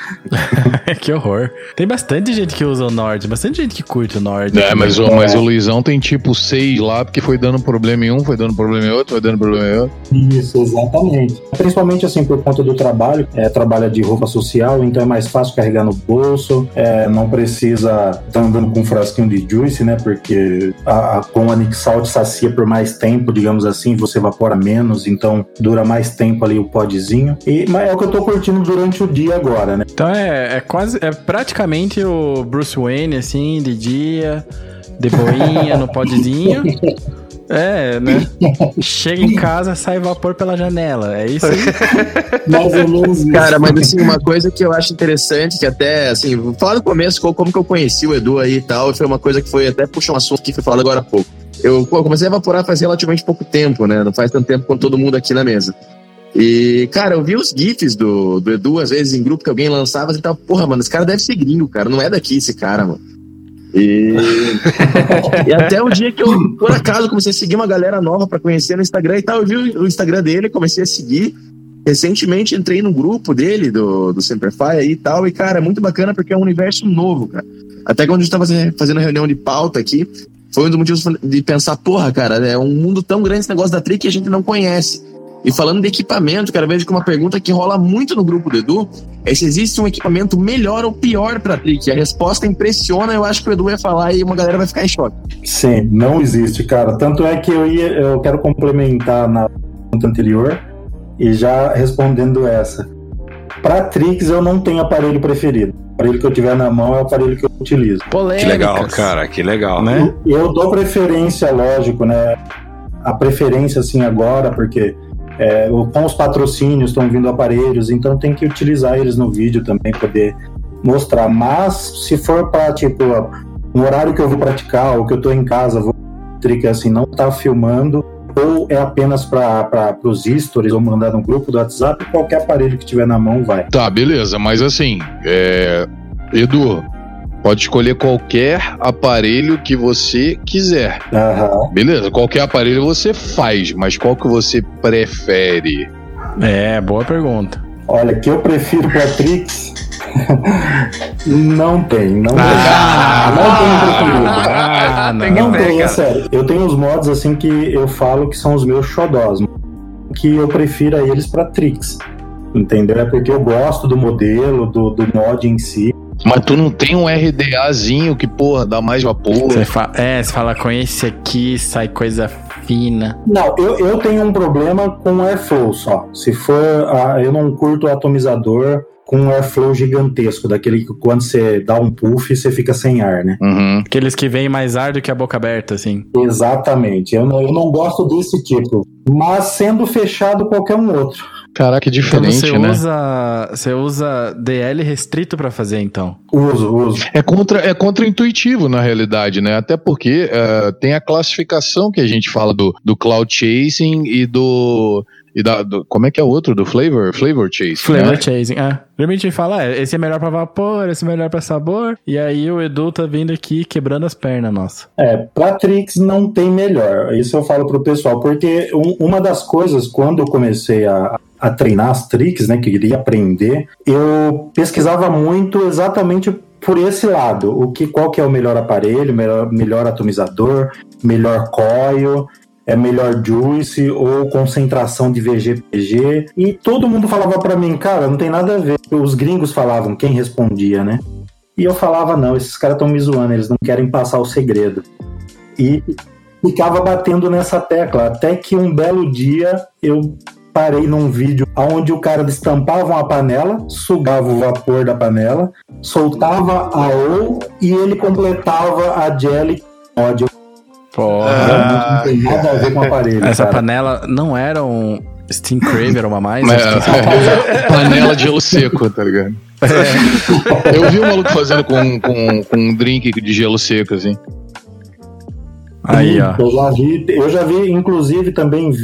que horror. Tem bastante gente que usa o Nord, bastante gente que curte o Nord. É, mas, o, mas o Luizão tem tipo seis lá, porque foi dando problema em um, foi dando problema em outro, foi dando problema em outro. Isso, exatamente. Principalmente assim, por conta do trabalho, é, trabalha de roupa social, então é mais fácil carregar no bolso, é, não precisa estar tá andando com um frasquinho de juice, né? Porque a, a, com a Nick Salt sacia por mais tempo, digamos assim, você evapora menos, então dura mais tempo ali o podzinho. E, mas é o que eu tô curtindo durante o dia agora, né? Então é, é quase, é praticamente o Bruce Wayne, assim, de dia, de boinha, no podzinho. É, né? Chega em casa, sai vapor pela janela. É isso aí. Mais ou menos isso. Cara, mas assim, uma coisa que eu acho interessante, que até, assim, vou falar no começo como que eu conheci o Edu aí e tal, foi uma coisa que foi até puxar um assunto que foi falado agora há pouco. Eu comecei a evaporar faz relativamente pouco tempo, né? Não faz tanto tempo quanto todo mundo aqui na mesa. E, cara, eu vi os GIFs do, do Edu, às vezes, em grupo que alguém lançava e tava, porra, mano, esse cara deve ser gringo, cara. Não é daqui esse cara, mano. E, e até o dia que eu, por acaso, comecei a seguir uma galera nova para conhecer no Instagram e tal, eu vi o Instagram dele, comecei a seguir. Recentemente entrei no grupo dele, do, do Semperfy aí e tal, e, cara, é muito bacana porque é um universo novo, cara. Até quando a gente tava fazendo reunião de pauta aqui, foi um dos motivos de pensar, porra, cara, é um mundo tão grande esse negócio da Tri que a gente não conhece. E falando de equipamento, cara, vejo que uma pergunta que rola muito no grupo do Edu é se existe um equipamento melhor ou pior pra Trick. A resposta impressiona, eu acho que o Edu vai falar e uma galera vai ficar em choque. Sim, não existe, cara. Tanto é que eu ia, eu quero complementar na pergunta anterior e já respondendo essa. Pra Trix eu não tenho aparelho preferido. O aparelho que eu tiver na mão é o aparelho que eu utilizo. Polêmicas. Que legal, cara, que legal. Né? Eu dou preferência, lógico, né? A preferência assim agora, porque é, com os patrocínios estão vindo aparelhos, então tem que utilizar eles no vídeo também, poder mostrar. Mas se for para tipo um horário que eu vou praticar ou que eu tô em casa, vou trick assim, não tá filmando, ou é apenas para os stories ou mandar no grupo do WhatsApp, qualquer aparelho que tiver na mão vai. Tá, beleza, mas assim, é... Edu, Pode escolher qualquer aparelho que você quiser. Uhum. Beleza, qualquer aparelho você faz, mas qual que você prefere? É, boa pergunta. Olha, que eu prefiro pra Trix. não tem, não ah, tem. Não tem preferido. Ah, não, não tem, é sério. Eu tenho os mods assim que eu falo que são os meus xodós. Que eu prefiro a eles pra Trix. Entendeu? É porque eu gosto do modelo, do, do mod em si. Mas tu não tem um RDAzinho que, porra, dá mais vapor. Você fala, é, você fala com esse aqui, sai coisa fina. Não, eu, eu tenho um problema com airflow só. Se for. Uh, eu não curto o atomizador com um airflow gigantesco, daquele que quando você dá um puff, você fica sem ar, né? Uhum. Aqueles que vêm mais ar do que a boca aberta, assim. Exatamente. Eu não, eu não gosto desse tipo. Mas sendo fechado qualquer um outro. Caraca, que diferente, então você né? Usa, você usa DL restrito para fazer, então? Uso, uso. É, contra, é contra-intuitivo, na realidade, né? Até porque uh, tem a classificação que a gente fala do, do cloud chasing e do e da, do, como é que é o outro? Do flavor? Flavor chasing. Flavor né? chasing, é. Geralmente a gente fala, é, esse é melhor pra vapor, esse é melhor pra sabor. E aí o Edu tá vindo aqui quebrando as pernas, nossa. É, pra Trix não tem melhor. Isso eu falo pro pessoal, porque um, uma das coisas, quando eu comecei a, a treinar as tricks, né, que queria aprender, eu pesquisava muito exatamente por esse lado, o que, qual que é o melhor aparelho, melhor, melhor atomizador, melhor coil, é melhor juice ou concentração de VGPG. E todo mundo falava para mim, cara, não tem nada a ver. Os gringos falavam, quem respondia, né? E eu falava, não, esses caras estão me zoando, eles não querem passar o segredo. E ficava batendo nessa tecla, até que um belo dia eu parei num vídeo onde o cara destampava uma panela, sugava o vapor da panela, soltava a ou e ele completava a jelly mod. Porra. Não tem nada a ver com o aparelho. Essa cara. panela não era um Steam Crave, era uma mais? É, panela de gelo seco, tá ligado? Eu vi um maluco fazendo com, com, com um drink de gelo seco, assim. Aí, ó. Eu já vi, eu já vi, inclusive, também vi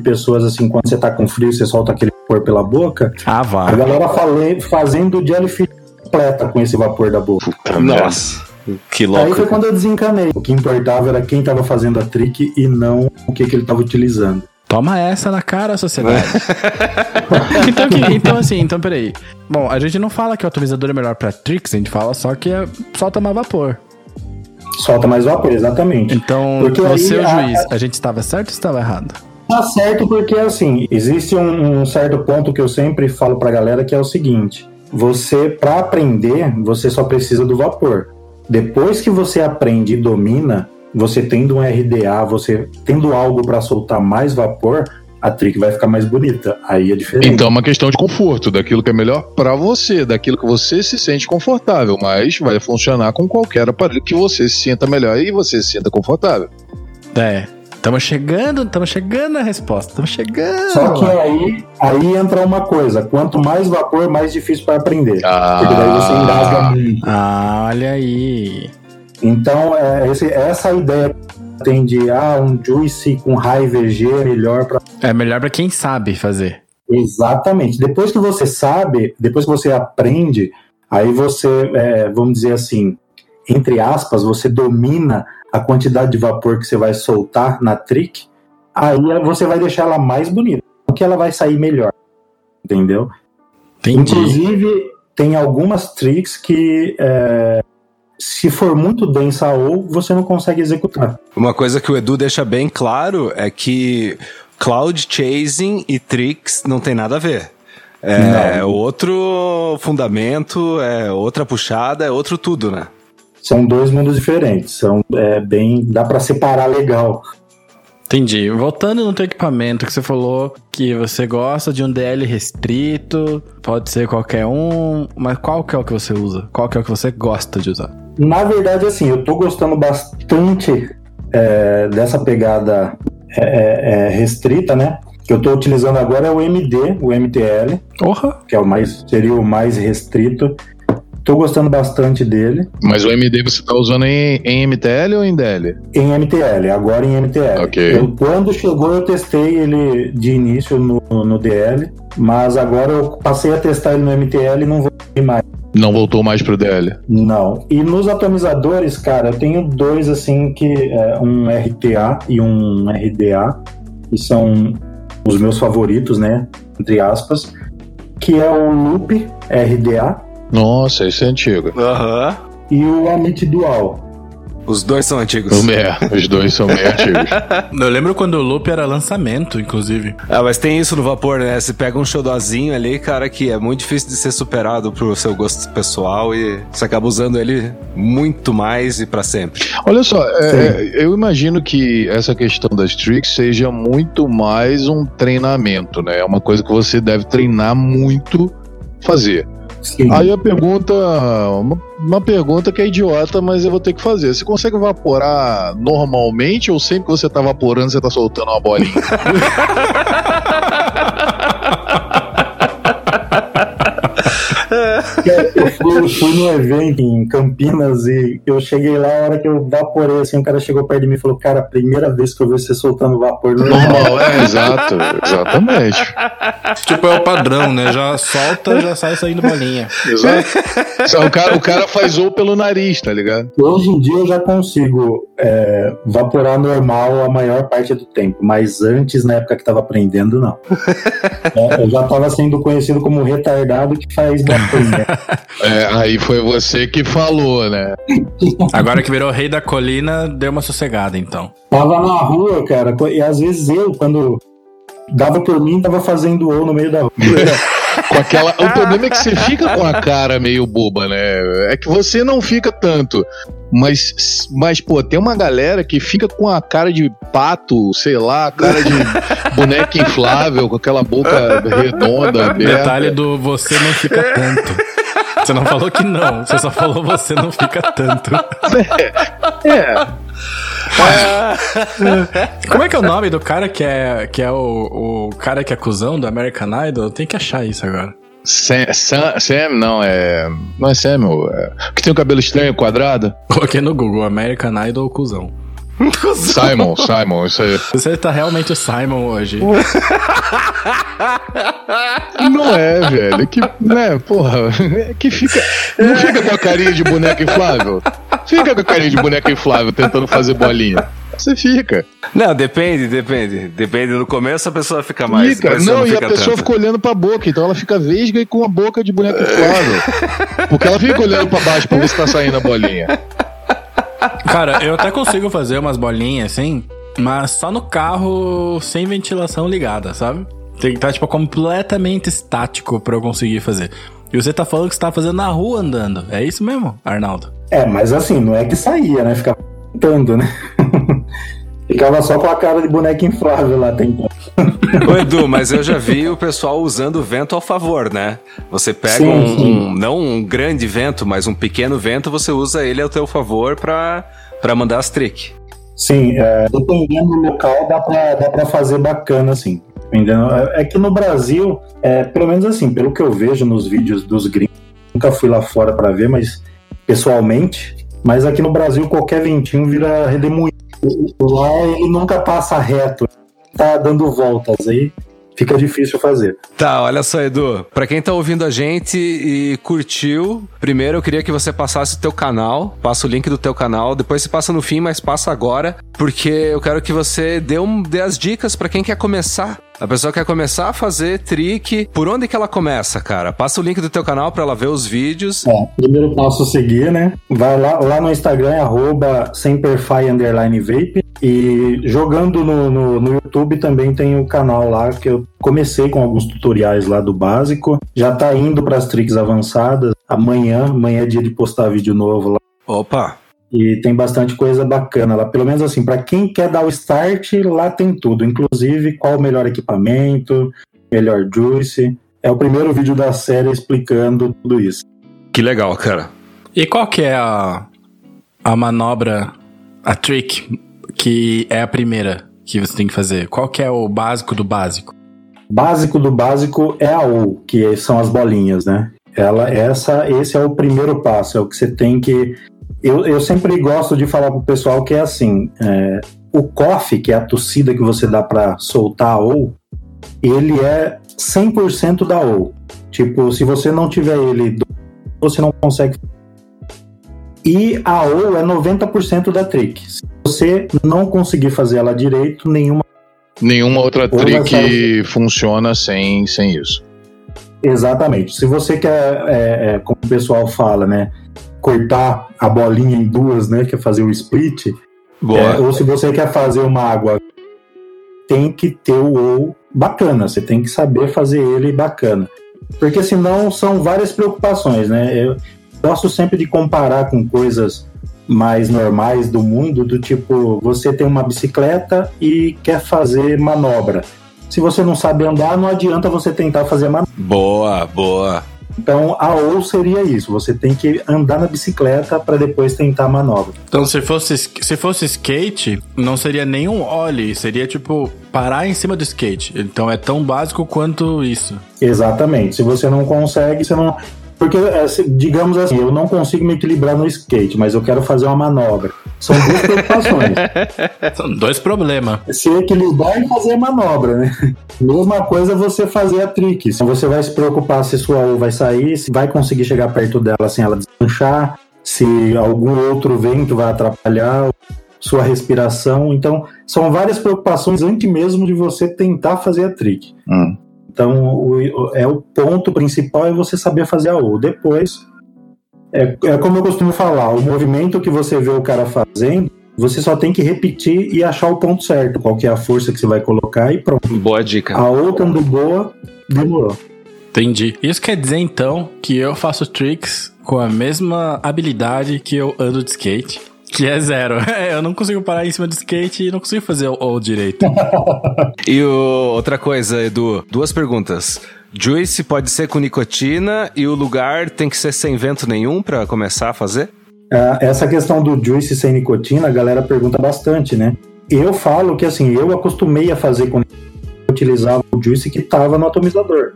pessoas assim, quando você tá com frio, você solta aquele vapor pela boca. Ah, A vá. galera fale, fazendo jellyfish completa com esse vapor da boca. Nossa, que Aí louco. foi quando eu desencanei. O que importava era quem tava fazendo a trick e não o que, que ele tava utilizando. Toma essa na cara, sociedade. então, que- então, assim, então peraí. Bom, a gente não fala que o atomizador é melhor pra tricks, a gente fala só que é só tomar vapor. Solta mais vapor, exatamente. Então, Porque você, aí o a- juiz, a gente estava certo ou estava errado? Tá certo porque, assim, existe um, um certo ponto que eu sempre falo pra galera que é o seguinte: você, pra aprender, você só precisa do vapor. Depois que você aprende e domina, você tendo um RDA, você tendo algo pra soltar mais vapor, a trick vai ficar mais bonita. Aí é diferente. Então é uma questão de conforto, daquilo que é melhor pra você, daquilo que você se sente confortável, mas vai funcionar com qualquer aparelho que você se sinta melhor e você se sinta confortável. É. Estamos chegando, estamos chegando na resposta. Estamos chegando. Só que aí, aí entra uma coisa: quanto mais vapor, mais difícil para aprender. Ah. Porque daí você engasga muito. Ah, olha aí. Então, é, esse- essa ideia tem de ah, um juice com high VG é melhor para. É melhor pra quem sabe fazer. Exatamente. Depois que você sabe, depois que você aprende, aí você, é, vamos dizer assim, entre aspas, você domina a quantidade de vapor que você vai soltar na trick, aí você vai deixar ela mais bonita, porque ela vai sair melhor. Entendeu? Entendi. Inclusive, tem algumas tricks que, é, se for muito densa ou, você não consegue executar. Uma coisa que o Edu deixa bem claro é que cloud chasing e tricks não tem nada a ver. É Não. outro fundamento, é outra puxada, é outro tudo, né? São dois mundos diferentes. São é, bem. dá pra separar legal. Entendi. Voltando no teu equipamento que você falou que você gosta de um DL restrito, pode ser qualquer um, mas qual que é o que você usa? Qual que é o que você gosta de usar? Na verdade, assim, eu tô gostando bastante é, dessa pegada é, é, é, restrita, né? Que eu tô utilizando agora é o MD, o MTL, Porra! que é o mais, seria o mais restrito. Tô gostando bastante dele. Mas o MD você tá usando em, em MTL ou em DL? Em MTL, agora em MTL. Ok. Eu, quando chegou, eu testei ele de início no, no DL, mas agora eu passei a testar ele no MTL e não vou mais. Não voltou mais pro DL. Não. E nos atomizadores, cara, eu tenho dois assim que é um RTA e um RDA, que são os meus favoritos, né? Entre aspas, que é o Loop RDA Nossa, esse é antigo. Aham. e o Amit Dual. Os dois são antigos. É, os dois são bem antigos. Eu lembro quando o Loop era lançamento, inclusive. Ah, mas tem isso no vapor, né? Você pega um xodózinho ali, cara, que é muito difícil de ser superado pro seu gosto pessoal e você acaba usando ele muito mais e pra sempre. Olha só, é, é, eu imagino que essa questão das tricks seja muito mais um treinamento, né? É uma coisa que você deve treinar muito fazer. Sim. Aí a pergunta, uma, uma pergunta que é idiota, mas eu vou ter que fazer. Você consegue evaporar normalmente ou sempre que você tá evaporando você tá soltando uma bolinha? Eu fui, fui num evento em Campinas e eu cheguei lá, a hora que eu vaporei, assim, o cara chegou perto de mim e falou, cara, primeira vez que eu vejo você soltando vapor normal. Normal, é, exato, exatamente. Tipo, é o padrão, né? Já solta, já sai saindo bolinha. Exato. O cara, o cara faz ou pelo nariz, tá ligado? Hoje em dia eu já consigo é, vaporar normal a maior parte do tempo, mas antes, na época que estava aprendendo, não. É, eu já estava sendo conhecido como retardado que faz. É, aí foi você que falou, né? Agora que virou rei da colina, deu uma sossegada, então. Tava na rua, cara, e às vezes eu, quando dava por mim, tava fazendo o no meio da rua. Com aquela... O problema é que você fica com a cara meio boba, né? É que você não fica tanto. Mas, mas, pô, tem uma galera que fica com a cara de pato, sei lá, cara de boneca inflável, com aquela boca redonda. aberta. Detalhe do você não fica tanto. Você não falou que não, você só falou você não fica tanto. É. Como é que é o nome do cara que é, que é o, o cara que é cuzão do American Idol? Tem que achar isso agora. Sam, Sam, Sam, não, é. Não é Samuel. É, que tem o cabelo estranho, quadrado. Coloquei no Google American Idol cuzão. Simon, Simon, isso aí. Você tá realmente o Simon hoje. Não é, velho. Que, né, porra, que fica. Não fica com a carinha de boneca inflável? Fica com a carinha de boneca inflável tentando fazer bolinha. Você fica. Não, depende, depende. Depende. No começo a pessoa fica mais. Fica. depois Não, e fica a pessoa tanto. fica olhando pra boca, então ela fica vesga e com a boca de boneca inflável. Porque ela fica olhando pra baixo pra ver se tá saindo a bolinha. Cara, eu até consigo fazer umas bolinhas assim, mas só no carro sem ventilação ligada, sabe? Tem que estar, tipo, completamente estático pra eu conseguir fazer. E você tá falando que você tá fazendo na rua andando. É isso mesmo, Arnaldo? É, mas assim, não é que saía, né? Ficava tentando, né? Ficava só com a cara de boneca inflável lá tentando. Ô Edu, mas eu já vi o pessoal usando o vento ao favor, né? Você pega Sim, um, sim. um- não um grande vento, mas um pequeno vento, você usa ele ao teu favor pra, pra mandar as trick. Sim, é, dependendo do local, dá pra, dá pra fazer bacana, assim. Dependendo, é é que no Brasil, é, pelo menos assim, pelo que eu vejo nos vídeos dos gringos, nunca fui lá fora pra ver, mas pessoalmente, mas aqui no Brasil qualquer ventinho vira redemoinho. Lá ele nunca passa reto, tá dando voltas aí, fica difícil fazer. Tá, olha só, Edu. Pra quem tá ouvindo a gente e curtiu, primeiro eu queria que você passasse o teu canal, passa o link do teu canal, depois você passa no fim, mas passa agora, porque eu quero que você dê, um, dê as dicas pra quem quer começar. A pessoa quer começar a fazer trick, por onde que ela começa, cara? Passa o link do teu canal pra ela ver os vídeos. É, primeiro passo seguir, né? Vai lá, lá no Instagram, é arroba semperfy underline vape. E jogando no, no, no YouTube também tem o canal lá que eu comecei com alguns tutoriais lá do básico. Já tá indo para as tricks avançadas. Amanhã, amanhã é dia de postar vídeo novo lá. Opa! E tem bastante coisa bacana lá. Pelo menos assim, para quem quer dar o start, lá tem tudo. Inclusive qual o melhor equipamento, melhor juice. É o primeiro vídeo da série explicando tudo isso. Que legal, cara. E qual que é a, a manobra, a trick, que é a primeira que você tem que fazer? Qual que é o básico do básico? básico do básico é a O, que são as bolinhas, né? Ela, essa, esse é o primeiro passo, é o que você tem que. Eu, eu sempre gosto de falar pro pessoal que é assim: é, o coffee, que é a tossida que você dá para soltar a O, ele é 100% da O. Tipo, se você não tiver ele, você não consegue. E a O é 90% da trick. Se você não conseguir fazer ela direito, nenhuma Nenhuma outra Ou trick funciona sem, sem isso. Exatamente. Se você quer, é, é, como o pessoal fala, né, cortar a bolinha em duas, né, quer fazer o split, é, ou se você quer fazer uma água, tem que ter o ou bacana. Você tem que saber fazer ele bacana, porque senão são várias preocupações, né? Eu gosto sempre de comparar com coisas mais normais do mundo, do tipo, você tem uma bicicleta e quer fazer manobra. Se você não sabe andar, não adianta você tentar fazer manobra. Boa, boa. Então, a ou seria isso. Você tem que andar na bicicleta para depois tentar a manobra. Então, se fosse, se fosse skate, não seria nenhum ollie, seria tipo parar em cima do skate. Então é tão básico quanto isso. Exatamente. Se você não consegue, você não. Porque, se- digamos assim, eu não consigo me equilibrar no skate, mas eu quero fazer uma manobra. São duas preocupações. São dois problemas. se equilibrar e fazer a manobra, né? Mesma coisa você fazer a trick. Se você vai se preocupar se sua U vai sair, se vai conseguir chegar perto dela sem ela desmanchar, se algum outro vento vai atrapalhar sua respiração. Então, são várias preocupações antes mesmo de você tentar fazer a trick. Hum. Então, o, é o ponto principal é você saber fazer a O. Depois, é, é como eu costumo falar, o movimento que você vê o cara fazendo, você só tem que repetir e achar o ponto certo, qual que é a força que você vai colocar e pronto. Boa dica. A outra do boa, demorou. Entendi. Isso quer dizer então que eu faço tricks com a mesma habilidade que eu ando de skate. Que é zero. É, eu não consigo parar em cima do skate e não consigo fazer o, o direito. E o- outra coisa, Edu, duas perguntas. Juice pode ser com nicotina e o lugar tem que ser sem vento nenhum pra começar a fazer? Ah, essa questão do juice sem nicotina, a galera pergunta bastante, né? Eu falo que assim, eu acostumei a fazer com eu utilizava o juice que estava no atomizador.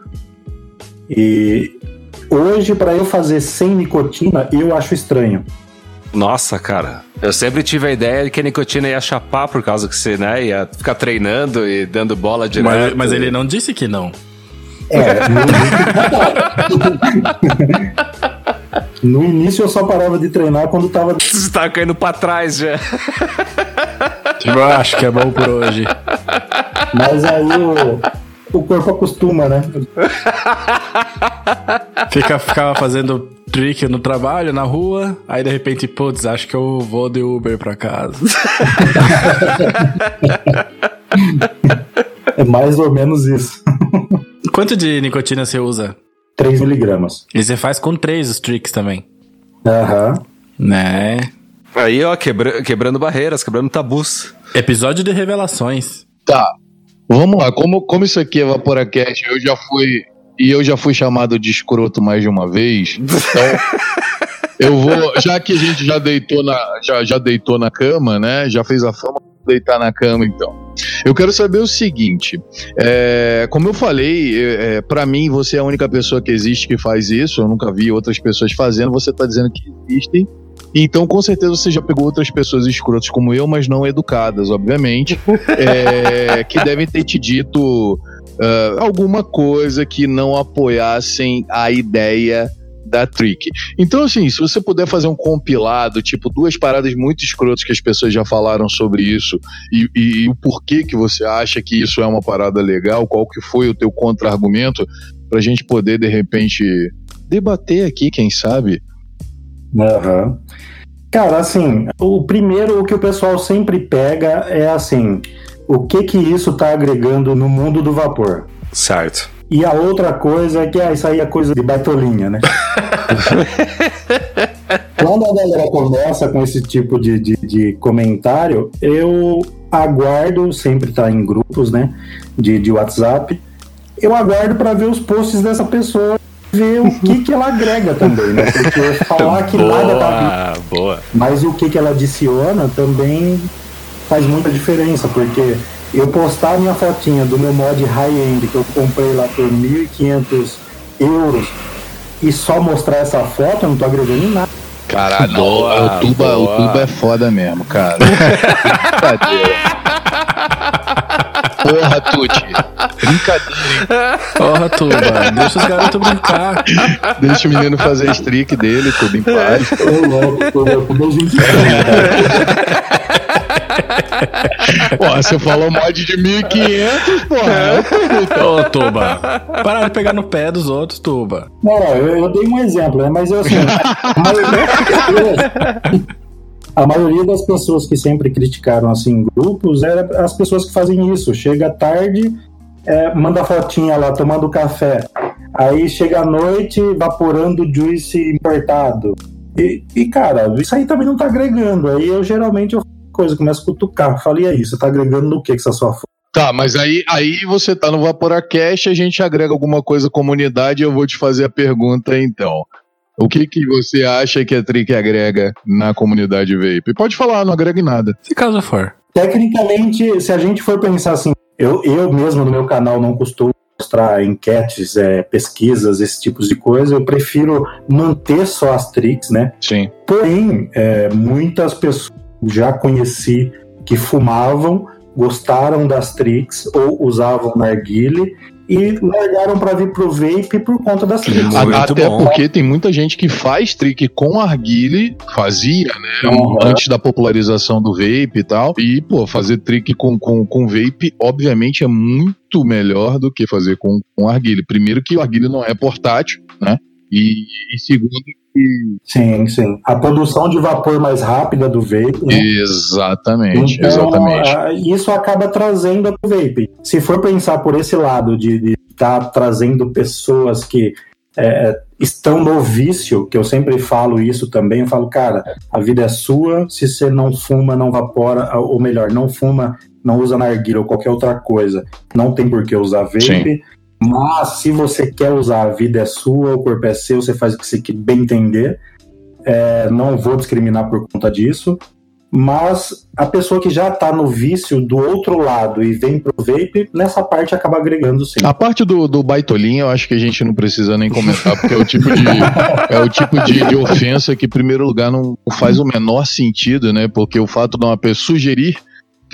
E hoje, para eu fazer sem nicotina, eu acho estranho. Nossa, cara. Eu sempre tive a ideia de que a nicotina ia chapar por causa que você, né, ia ficar treinando e dando bola direto. mas, mas ele não disse que não. É, no, no início eu só parava de treinar quando tava. Você tá caindo pra trás já. Tipo, eu acho que é bom por hoje. Mas aí o, o corpo acostuma, né? Fica, ficava fazendo trick no trabalho, na rua, aí de repente, putz, acho que eu vou de Uber pra casa. É mais ou menos isso. Quanto de nicotina você usa? 3 miligramas. E você faz com três os tricks também. Aham. Né? Aí, ó, quebra- quebrando barreiras, quebrando tabus. Episódio de revelações. Tá. Vamos lá, como, como isso aqui é Vaporacast, eu já fui. E eu já fui chamado de escroto mais de uma vez. Então, eu vou. Já que a gente já deitou na, já, já deitou na cama, né? Já fez a fama deitar na cama, então. Eu quero saber o seguinte: é, como eu falei, é, para mim você é a única pessoa que existe que faz isso. Eu nunca vi outras pessoas fazendo. Você tá dizendo que existem. Então, com certeza, você já pegou outras pessoas escrotas como eu, mas não educadas, obviamente, é, que devem ter te dito ah, alguma coisa que não apoiassem a ideia da Trick. Então, assim, se você puder fazer um compilado, tipo, duas paradas muito escrotas que as pessoas já falaram sobre isso e, e- e o porquê que você acha que isso é uma parada legal, qual que foi o teu contra-argumento, pra gente poder, de repente, debater aqui, quem sabe? Aham. Cara, assim, o primeiro, o que o pessoal sempre pega é assim, o que que isso tá agregando no mundo do vapor? Certo. E a outra coisa é que ah, isso aí é coisa de baitolinha, né? Quando a galera começa com esse tipo de, de, de comentário, eu aguardo, sempre tá em grupos, né, de, de WhatsApp, eu aguardo para ver os posts dessa pessoa, ver o que que ela agrega também, né? Porque falar que nada tá Boa, boa. mas o que, que ela adiciona também faz muita diferença, porque eu postar minha fotinha do meu mod high-end que eu comprei lá por 1.500 euros e só mostrar essa foto, eu não tô agregando em nada. Caralho, não, Boa, o, tuba, boa. o tuba é foda mesmo, cara. Porra, Tuti. Brincadeira, Porra, Tuba, deixa os garotos brincar. hein? Deixa o menino fazer a streak dele, tudo em paz. Ô, louco, tô louco, meu gente. Pô, você falou mod de 1.500, porra. é. Ô, Tuba, para de pegar no pé dos outros, Tuba. Não, não, eu, eu dei um exemplo, né? Mas eu assim, a maioria, das pessoas, que sempre criticaram assim grupos eram as pessoas que fazem isso. Chega tarde, é, manda fotinha lá tomando café. Aí chega à noite vaporando juice importado. E, e, cara, isso aí também não tá agregando. Aí eu geralmente eu coisa, começo a cutucar. Falei, aí, você tá agregando no que que essa sua foto? Tá, mas aí, aí você tá no Vaporacast, a gente agrega alguma coisa à comunidade eu vou te fazer a pergunta então. O que que você acha que a Trick agrega na comunidade Vape? Pode falar, não agrega em nada. Se caso for. Tecnicamente, se a gente for pensar assim, eu, eu mesmo no meu canal não costumo mostrar enquetes, é, pesquisas, esse tipo de coisa. Eu prefiro manter só as tricks, né? Sim. Porém, é, muitas pessoas já conheci que fumavam, gostaram das tricks ou usavam narguile e largaram para vir pro vape por conta das tricks. Até bom. porque tem muita gente que faz trick com arguile, fazia, né? Uhum. Antes da popularização do vape e tal. E, pô, fazer trick com, com, com vape, obviamente, é muito melhor do que fazer com, com arguile. Primeiro que o arguile não é portátil, né? E, e segundo que. Sim, sim. A produção de vapor mais rápida do vape, né? Exatamente, Então, exatamente. ah, isso acaba trazendo o vape. Se for pensar por esse lado de estar trazendo pessoas que é, estão no vício, que eu sempre falo isso também, eu falo, cara, a vida é sua, se você não fuma, não vapora, ou melhor, não fuma, não usa narguilha ou qualquer outra coisa, não tem por que usar vape. Sim. Mas se você quer usar, a vida é sua, o corpo é seu, você faz o que você bem entender. É, não vou discriminar por conta disso. Mas a pessoa que já tá no vício do outro lado e vem pro vape, nessa parte acaba agregando sim. A parte do, do baitolinho, eu acho que a gente não precisa nem comentar, porque é o tipo de, é o tipo de, de ofensa que, em primeiro lugar, não faz o menor sentido, né? Porque o fato de uma pessoa sugerir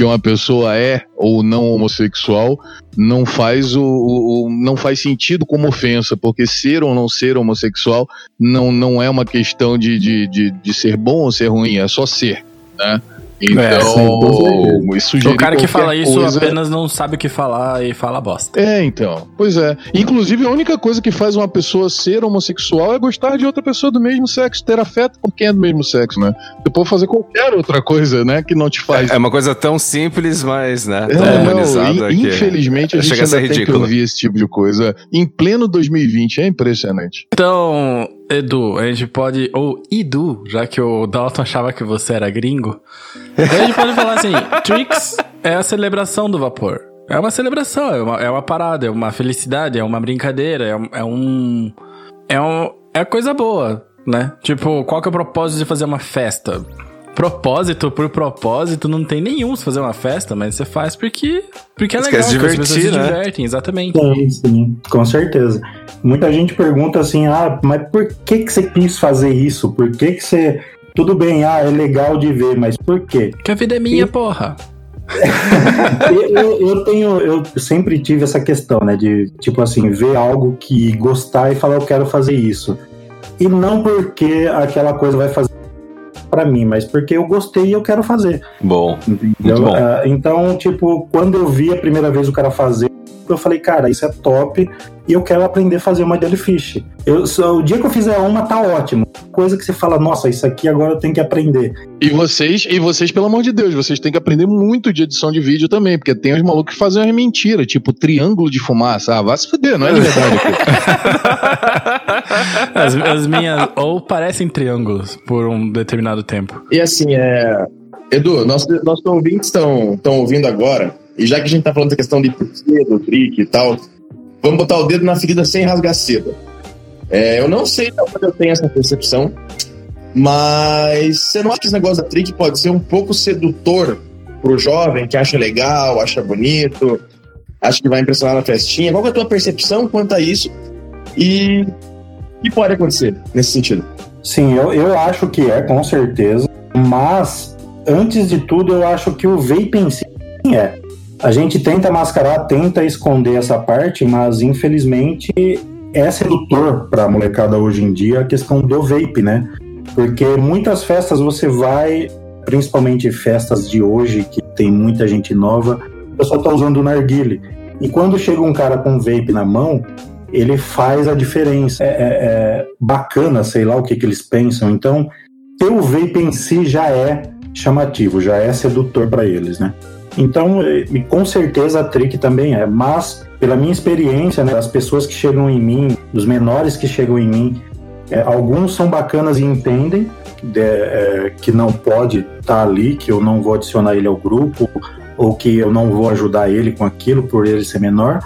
que uma pessoa é ou não homossexual não faz o, o- não faz sentido como ofensa, porque ser ou não ser homossexual não, não é uma questão de, de, de, de ser bom ou ser ruim, é só ser, né? Então, sim, com certeza. sugerir O cara que fala isso coisa- apenas não sabe o que falar e fala bosta. é, então. Pois é. Inclusive, a única coisa que faz uma pessoa ser homossexual é gostar de outra pessoa do mesmo sexo, ter afeto por quem é do mesmo sexo, né? Você pode fazer qualquer outra coisa, né, que não te faz. É uma coisa tão simples, mas, né? É, Tão não, humanizada in- que infelizmente a gente ainda tem que ridículo. ouvir esse tipo de coisa em pleno 2020, é impressionante. Então, Edu, a gente pode. Ou Edu, já que o Dalton achava que você era gringo. Então a gente pode falar assim: Tricks é a celebração do vapor. É uma celebração, é uma, é uma parada, é uma felicidade, é uma brincadeira, é, é um. É um. É coisa boa, né? Tipo, qual que é o propósito de fazer uma festa? Propósito por propósito não tem nenhum se fazer uma festa, mas você faz porque, porque é Você legal, se porque as pessoas se divertir, né? divertem, exatamente. Sim, sim, com certeza. Muita gente pergunta assim, ah, mas por que, que você quis fazer isso? Por que, que você. Tudo bem, ah, é legal de ver, mas por quê? Que a vida é minha, porra. eu, eu- eu tenho, eu sempre tive essa questão, né, de tipo assim, ver algo que gostar e falar, eu quero fazer isso. E não porque aquela coisa vai fazer pra mim, mas porque eu gostei e eu quero fazer. Bom, Entendeu? Bom. Ah, então, tipo, quando eu vi a primeira vez o cara fazer, eu falei, cara, isso é top e eu quero aprender a fazer uma jellyfish. Eu, só- o dia que eu fizer uma, tá ótimo. Coisa que você fala, nossa, isso aqui agora eu tenho que aprender. E vocês, e vocês, pelo amor de Deus, vocês têm que aprender muito de edição de vídeo também, porque tem os malucos que fazem umas mentiras, tipo triângulo de fumaça. Ah, vai se fuder, não é de verdade. As, as minhas ou parecem triângulos por um determinado tempo. E assim, é. Edu, nossos, nossos ouvintes estão ouvindo agora, e já que a gente tá falando da questão de porquê, do trick e tal, vamos botar o dedo na ferida sem rasgar seda. É, eu não sei de onde eu tenho essa percepção, mas você não acha que esse negócio da trick pode ser um pouco sedutor pro jovem que acha legal, acha bonito, acha que vai impressionar na festinha? Qual é a tua percepção quanto a isso? E o que pode acontecer nesse sentido? Sim, eu, eu acho que é, com certeza. Mas, antes de tudo, eu acho que o si sim é. A gente tenta mascarar, tenta esconder essa parte, mas infelizmente é sedutor pra molecada hoje em dia a questão do vape, né? Porque muitas festas você vai, principalmente festas de hoje, que tem muita gente nova, o pessoal tá usando o narguile. E quando chega um cara com vape na mão, ele faz a diferença. É, é- é bacana, sei lá o que, que eles pensam. Então, ter o vape em si já é chamativo, já é sedutor para eles, né? Então, com certeza a trick também é, mas pela minha experiência, né, as pessoas que chegam em mim, os menores que chegam em mim, eh, alguns são bacanas e entendem de- eh, que não pode estar ali, que eu não vou adicionar ele ao grupo, ou que eu não vou ajudar ele com aquilo por ele ser menor.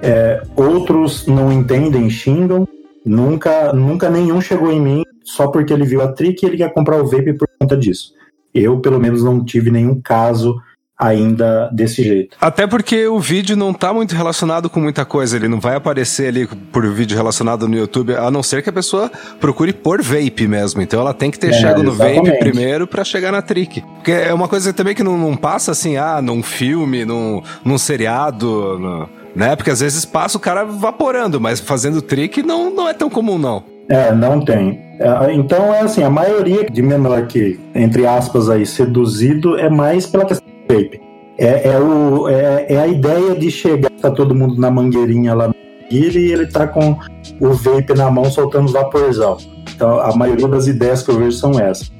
É, outros não entendem, xingam. Nunca, nunca nenhum chegou em mim só porque ele viu a trick e ele quer comprar o vape por conta disso. Eu, pelo menos, não tive nenhum caso ainda desse jeito. Até porque o vídeo não tá muito relacionado com muita coisa, ele não vai aparecer ali por vídeo relacionado no YouTube, a não ser que a pessoa procure por vape mesmo. Então ela tem que ter É, chego no vape primeiro pra chegar na trick. Porque é uma coisa também que não, não passa assim, ah, num filme, num, num seriado, no- né? Porque às vezes passa o cara vaporando, mas fazendo trick não, não é tão comum, não. É, não tem. É, então é assim, a maioria de menor que, entre aspas, aí, seduzido é mais pela questão do vape. É, é, o, é, é a ideia de chegar, tá todo mundo na mangueirinha lá e ele tá com o vape na mão soltando vaporzão. Então a maioria das ideias que eu vejo são essas.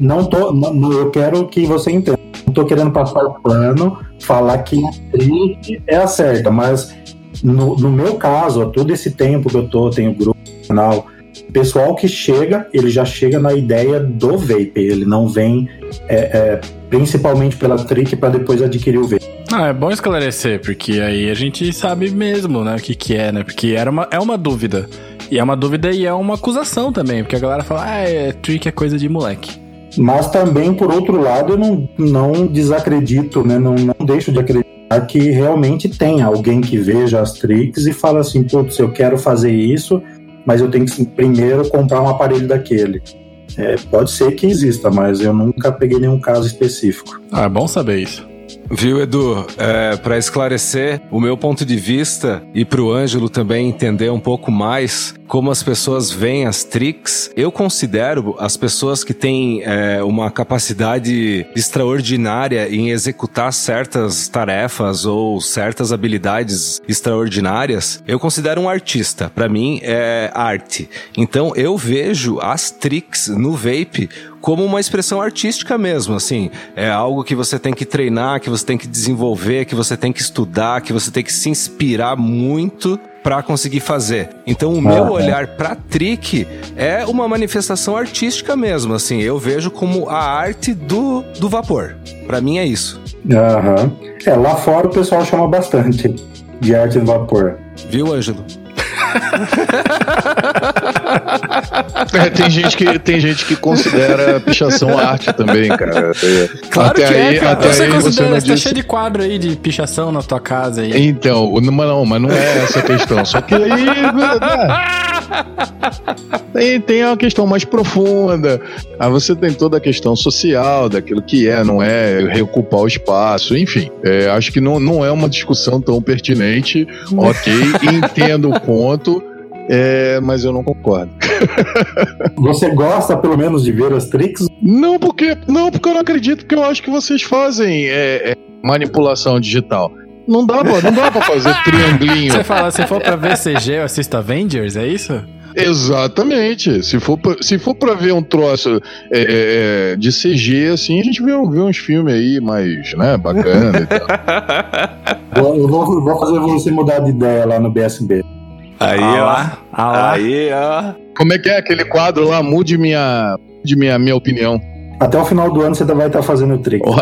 Não tô, não, eu quero que você entenda. Não tô querendo passar o plano, falar que é a certa, mas no, no meu caso, todo esse tempo que eu tô, tenho grupo, canal, pessoal que chega, ele já chega na ideia do vape, ele não vem é, é, principalmente pela trick para depois adquirir o vape. Ah, é bom esclarecer, porque aí a gente sabe mesmo, né, o que que é, né? Porque era uma, é uma dúvida. E é uma dúvida e é uma acusação também, porque a galera fala, ah, é, trick é coisa de moleque. Mas também, por outro lado, eu não, não desacredito, né? Não, não deixo de acreditar que realmente tem alguém que veja as tricks e fala assim, putz, eu quero fazer isso, mas eu tenho que primeiro comprar um aparelho daquele. É, pode ser que exista, mas eu nunca peguei nenhum caso específico. Ah, é bom saber isso. Viu, Edu? É, para esclarecer o meu ponto de vista e para o Ângelo também entender um pouco mais como as pessoas veem as tricks, eu considero as pessoas que têm é, uma capacidade extraordinária em executar certas tarefas ou certas habilidades extraordinárias, eu considero um artista. Para mim é arte. Então eu vejo as tricks no vape como uma expressão artística mesmo, assim. É algo que você tem que treinar, que você tem que desenvolver, que você tem que estudar, que você tem que se inspirar muito para conseguir fazer. Então o meu olhar para trick é uma manifestação artística mesmo, assim, eu vejo como a arte do, do vapor. Para mim é isso. Aham. É, lá fora o pessoal chama bastante de arte do vapor. Viu, Ângelo? É, tem, gente que, tem gente que considera pichação arte também, cara. Claro até que é, aí, é, cara. Até você aí considera, você, tá disse... cheio de quadro aí de pichação na tua casa aí. Então, não, mas não é essa a questão. Só que aí... Tem, tem uma questão mais profunda. Aí você tem toda a questão social, daquilo que é, não é, reocupar o espaço, enfim. É, acho que não, não é uma discussão tão pertinente, ok, entendo o ponto, é, mas eu não concordo. Você gosta, pelo menos, de ver as tricks? Não, porque, não, porque eu não acredito, porque eu acho que vocês fazem é, é, manipulação digital. Não dá, pra, não dá pra fazer triangulinho. Você fala, se for pra ver CG, eu assisto Avengers, é isso? Exatamente. Se for pra, se for pra ver um troço é, é, é de CG, assim, a gente vê, vê uns filmes aí mais, né, bacana e tal. Eu vou, vou fazer você mudar de ideia lá no BSB. Aí, ah, ó. Ah, aí, ó. Como é que é aquele quadro lá? Mude minha, mude minha, minha opinião. Até o final do ano você vai estar fazendo o trick. Oh,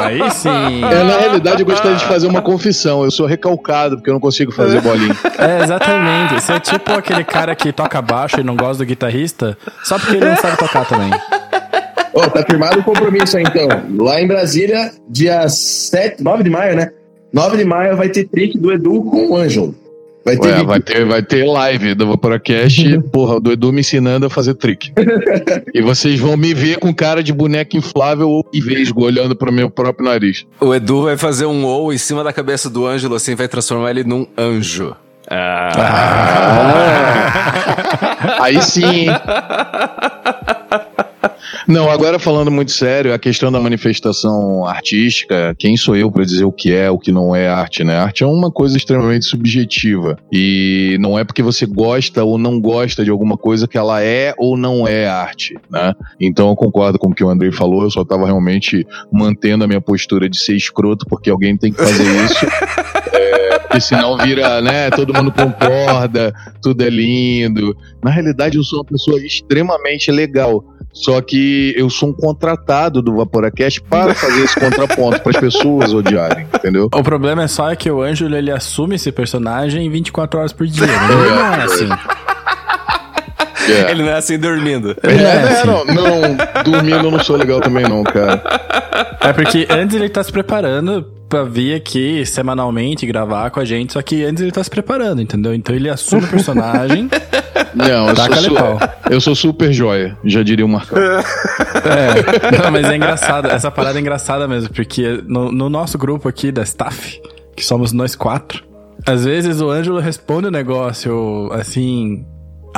aí sim. É, na realidade, eu gostaria de fazer uma confissão. Eu sou recalcado porque eu não consigo fazer bolinha. É, exatamente. Você é tipo aquele cara que toca baixo e não gosta do guitarrista, só porque ele não sabe tocar também. Oh, tá firmado o compromisso aí, então. Lá em Brasília, dia 7, 9 de maio, né? 9 de maio vai ter trick do Edu com o Ângelo. Vai ter, Ué, vai ter, vai ter live do Vaporacast, porra, do Edu me ensinando a fazer trick. e vocês vão me ver com cara de boneca inflável e vesgo olhando pro meu próprio nariz. O Edu vai fazer um ou em cima da cabeça do Ângelo, assim, vai transformar ele num anjo. Ah. ah. Aí sim. Não, agora falando muito sério, a questão da manifestação artística, quem sou eu para dizer o que é, o que não é arte, né? Arte é uma coisa extremamente subjetiva e não é porque você gosta ou não gosta de alguma coisa que ela é ou não é arte, né? Então eu concordo com o que o Andrei falou, eu só tava realmente mantendo a minha postura de ser escroto porque alguém tem que fazer isso. é, porque senão vira, né? Todo mundo concorda, tudo é lindo. Na realidade, eu sou uma pessoa extremamente legal. Só que eu sou um contratado do Vaporacast para fazer esse contraponto para as pessoas odiarem, entendeu? O problema é só que o Ângelo ele assume esse personagem 24 horas por dia. Né? Ele não é assim. Yeah. Ele não é assim dormindo. Ele é, é assim. não, não, dormindo eu não sou legal também não, cara. É porque antes ele tá se preparando pra vir aqui semanalmente gravar com a gente, só que antes ele tá se preparando, entendeu? Então ele assume o personagem. Não, eu sou, pau. eu sou super joia, já diria o Marcão. É, não, mas é engraçado, essa parada é engraçada mesmo, porque no, no nosso grupo aqui da staff, que somos nós quatro, às vezes o Ângelo responde o negócio assim.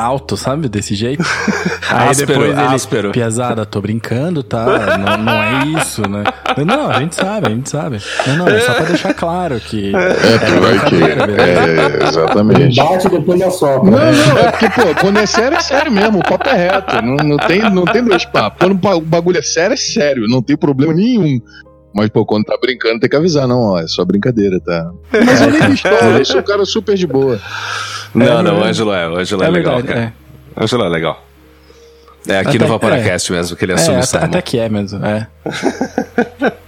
Alto, sabe? Desse jeito. Aí Áspero, depois ele. áspero. Piazada, tô brincando, tá? Não, não é isso, né? Não, a gente sabe, a gente sabe. Não, não, é só pra deixar claro que. É, pior que. brincadeira, beleza? É, exatamente. Bate depois assopra. Não, não, é porque, pô, quando é sério, é sério mesmo. O papo é reto. Não, não, tem, não tem dois papos. Quando o bagulho é sério, é sério. Não tem problema nenhum. Mas, pô, quando tá brincando, tem que avisar. Não, ó, é só brincadeira, tá? Mas eu nem pistola, eu sou um cara super de boa. Não, não, o Ângelo é, o Ângelo é, É legal, verdade, cara. O Ângelo é legal. É aqui Até- no Vaporacast mesmo que ele É, assume até, essa até que é mesmo. É.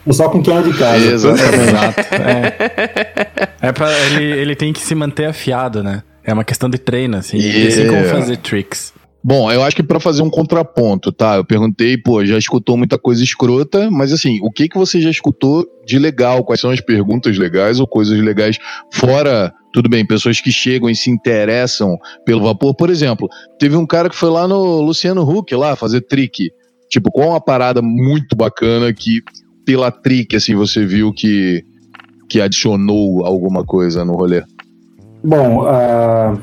Só com quem é de casa. Exatamente. Exato. É, é pra, ele, ele tem que se manter afiado, né? É uma questão de treino, assim. Ele assim como Yeah. fazer tricks. Bom, eu acho que pra fazer um contraponto, tá? Eu perguntei, pô, já escutou muita coisa escrota, mas assim, o que que você já escutou de legal? Quais são as perguntas legais ou coisas legais fora, tudo bem, pessoas que chegam e se interessam pelo vapor? Por exemplo, teve um cara que foi lá no Luciano Huck lá fazer trick. Tipo, qual uma parada muito bacana que pela trick assim você viu que que adicionou alguma coisa no rolê? Bom, ah,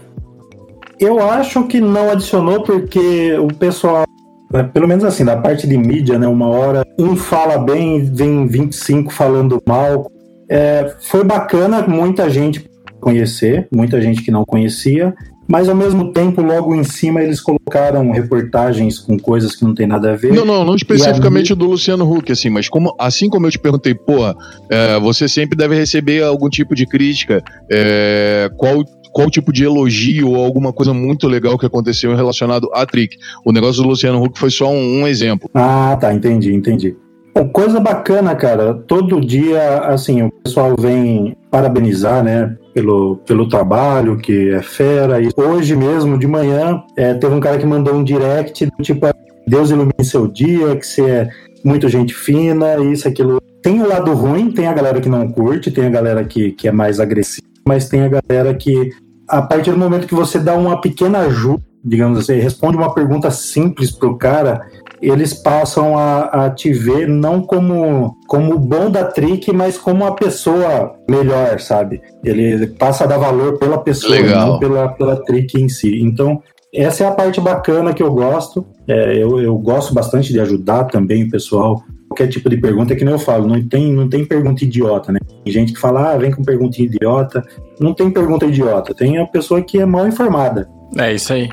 eu acho que não adicionou porque o pessoal, né, pelo menos assim, da parte de mídia, né, uma hora um fala bem, vem 25 falando mal. É, foi bacana muita gente conhecer, muita gente que não conhecia, mas ao mesmo tempo, logo em cima, eles colocaram reportagens com coisas que não tem nada a ver. Não, não, não especificamente do Luciano Huck, assim, mas como, assim como eu te perguntei, porra, é, você sempre deve receber algum tipo de crítica, é, qual, qual tipo de elogio ou alguma coisa muito legal que aconteceu relacionado à Trick. O negócio do Luciano Huck foi só um, um exemplo. Ah, tá, entendi, entendi. Bom, coisa bacana, cara. Todo dia, assim, o pessoal vem parabenizar, né, pelo, pelo trabalho, que é fera. E hoje mesmo, de manhã, é, teve um cara que mandou um direct, tipo, Deus ilumine seu dia, que você é muito gente fina, isso, aquilo. Tem o lado ruim, tem a galera que não curte, tem a galera que, que é mais agressiva, mas tem a galera que, a partir do momento que você dá uma pequena ajuda, digamos assim, responde uma pergunta simples pro cara, eles passam a, a te ver não como como o bom da trick, mas como uma pessoa melhor, sabe? Ele passa a dar valor pela pessoa, Legal. não pela, pela trick em si. Então, essa é a parte bacana que eu gosto. É, eu, eu gosto bastante de ajudar também o pessoal. Qualquer tipo de pergunta, é que nem eu falo, não tem, não tem pergunta idiota, né? Tem gente que fala, ah, vem com pergunta idiota. Não tem pergunta idiota, tem a pessoa que é mal informada. É isso aí.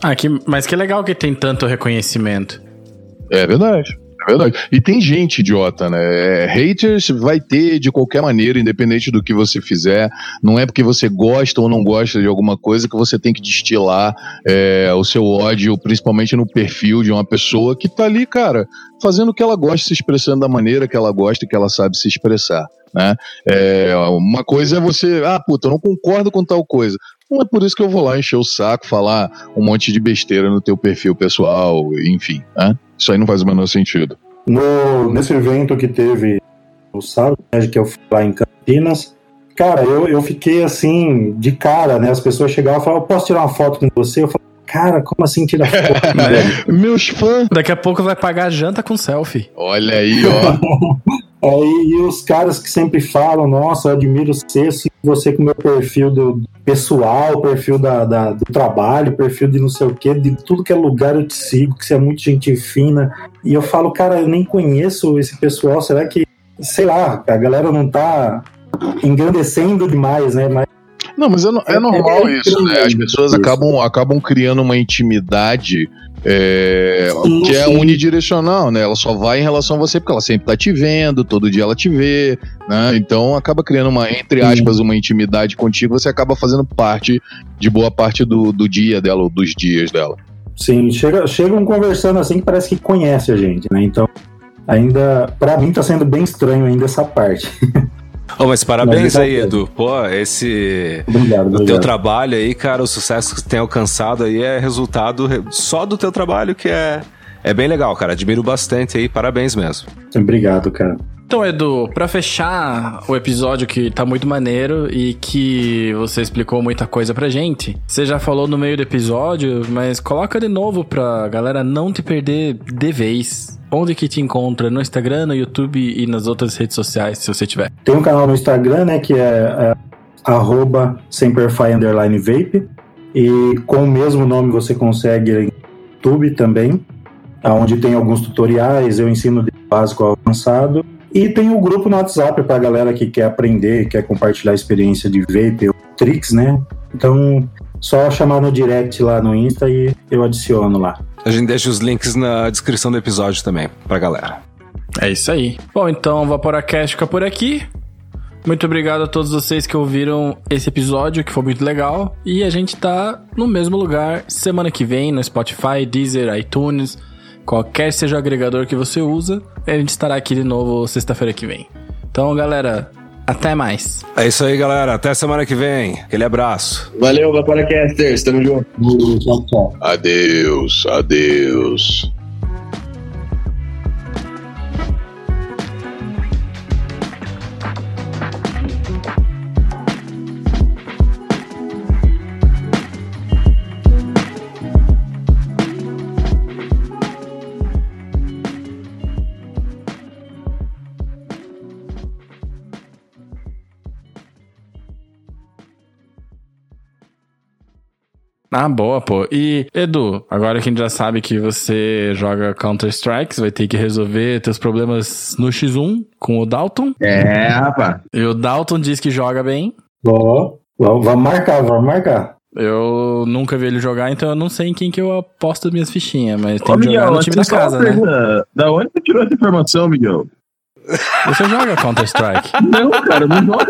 Ah, que, mas que legal que tem tanto reconhecimento. É verdade. É verdade. E tem gente idiota, né? É, haters vai ter de qualquer maneira, independente do que você fizer. Não é porque você gosta ou não gosta de alguma coisa que você tem que destilar é, o seu ódio, principalmente no perfil de uma pessoa que tá ali, cara, fazendo o que ela gosta, se expressando da maneira que ela gosta e que ela sabe se expressar. Né? É, uma coisa é você, ah, puta, eu não concordo com tal coisa. Não é por isso que eu vou lá encher o saco, falar um monte de besteira no teu perfil pessoal, enfim, né? Isso aí não faz o menor sentido. No, nesse evento que teve no sábado, né, que eu fui lá em Campinas, cara, eu, eu fiquei assim, de cara, né? As pessoas chegavam e falavam, posso tirar uma foto com você? Eu falei, cara, como assim tirar foto? Meus fãs. Daqui a pouco vai pagar a janta com selfie. Olha aí, ó. Aí e os caras que sempre falam, nossa, eu admiro você, se você com o meu perfil do pessoal, perfil da, da- do trabalho, perfil de não sei o que, de tudo que é lugar eu te sigo, que você é muito gente fina. E eu falo, cara, eu nem conheço esse pessoal, será que, sei lá, a galera não tá engrandecendo demais, né? Não, mas é, no- é normal é isso, né? As pessoas isso. acabam, acabam criando uma intimidade é, Sim, que é sim. unidirecional, né? Ela só vai em relação a você porque ela sempre tá te vendo, todo dia ela te vê, né? Então acaba criando uma, entre aspas, uma intimidade contigo, você acaba fazendo parte de boa parte do, do dia dela, ou dos dias dela. Sim, chega, chegam conversando assim que parece que conhece a gente, né? Então, ainda, pra mim tá sendo bem estranho ainda essa parte. Oh, mas parabéns Mas aí, Edu. Pô, esse. Obrigado, O teu obrigado. trabalho aí, cara, o sucesso que você tem alcançado aí é resultado re- só do teu trabalho, que é, é bem legal, cara. Admiro bastante aí, parabéns mesmo. Obrigado, cara. Então, Edu, pra fechar o episódio que tá muito maneiro e que você explicou muita coisa pra gente, você já falou no meio do episódio, mas coloca de novo pra galera não te perder de vez. Onde que te encontra? No Instagram, no YouTube e nas outras redes sociais, se você tiver. Tem um canal no Instagram, né, que é, é arroba Semperfi underline vape. E com o mesmo nome você consegue no YouTube também, onde tem alguns tutoriais, eu ensino de básico ao avançado. E tem o grupo no WhatsApp para galera que quer aprender, quer compartilhar a experiência de vape, tricks, né? Então, só chamar no direct lá no Insta e eu adiciono lá. A gente deixa os links na descrição do episódio também, pra galera. É isso aí. Bom, então o Vaporacast fica por aqui. Muito obrigado a todos vocês que ouviram esse episódio, que foi muito legal. E a gente tá no mesmo lugar semana que vem no Spotify, Deezer, iTunes, qualquer seja o agregador que você usa. A gente estará aqui de novo sexta-feira que vem. Então, galera, até mais. É isso aí, galera. Até semana que vem. Aquele abraço. Valeu, Vaporacasters. Tamo junto. Tchau, tchau. Adeus, adeus. Ah, boa, pô. E, Edu, agora que a gente já sabe que você joga Counter-Strike, você vai ter que resolver teus problemas no X1 com o Dalton. É, rapaz. E o Dalton diz que joga bem. Ó, vamos marcar, vamos marcar. Eu nunca vi ele jogar, então eu não sei em quem que eu aposto minhas fichinhas, mas tem Ô, que jogar Miguel, no antes time da casa, né? pergunta. Da onde você tirou essa informação, Miguel? Você joga Counter-Strike. Não, cara, não joga.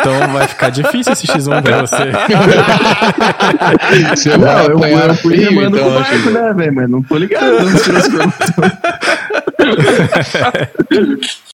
então vai ficar difícil esse X1 pra você. Você Não, vai eu, eu fui então, com o barco, que- né, velho? Mas não tô ligado. Não.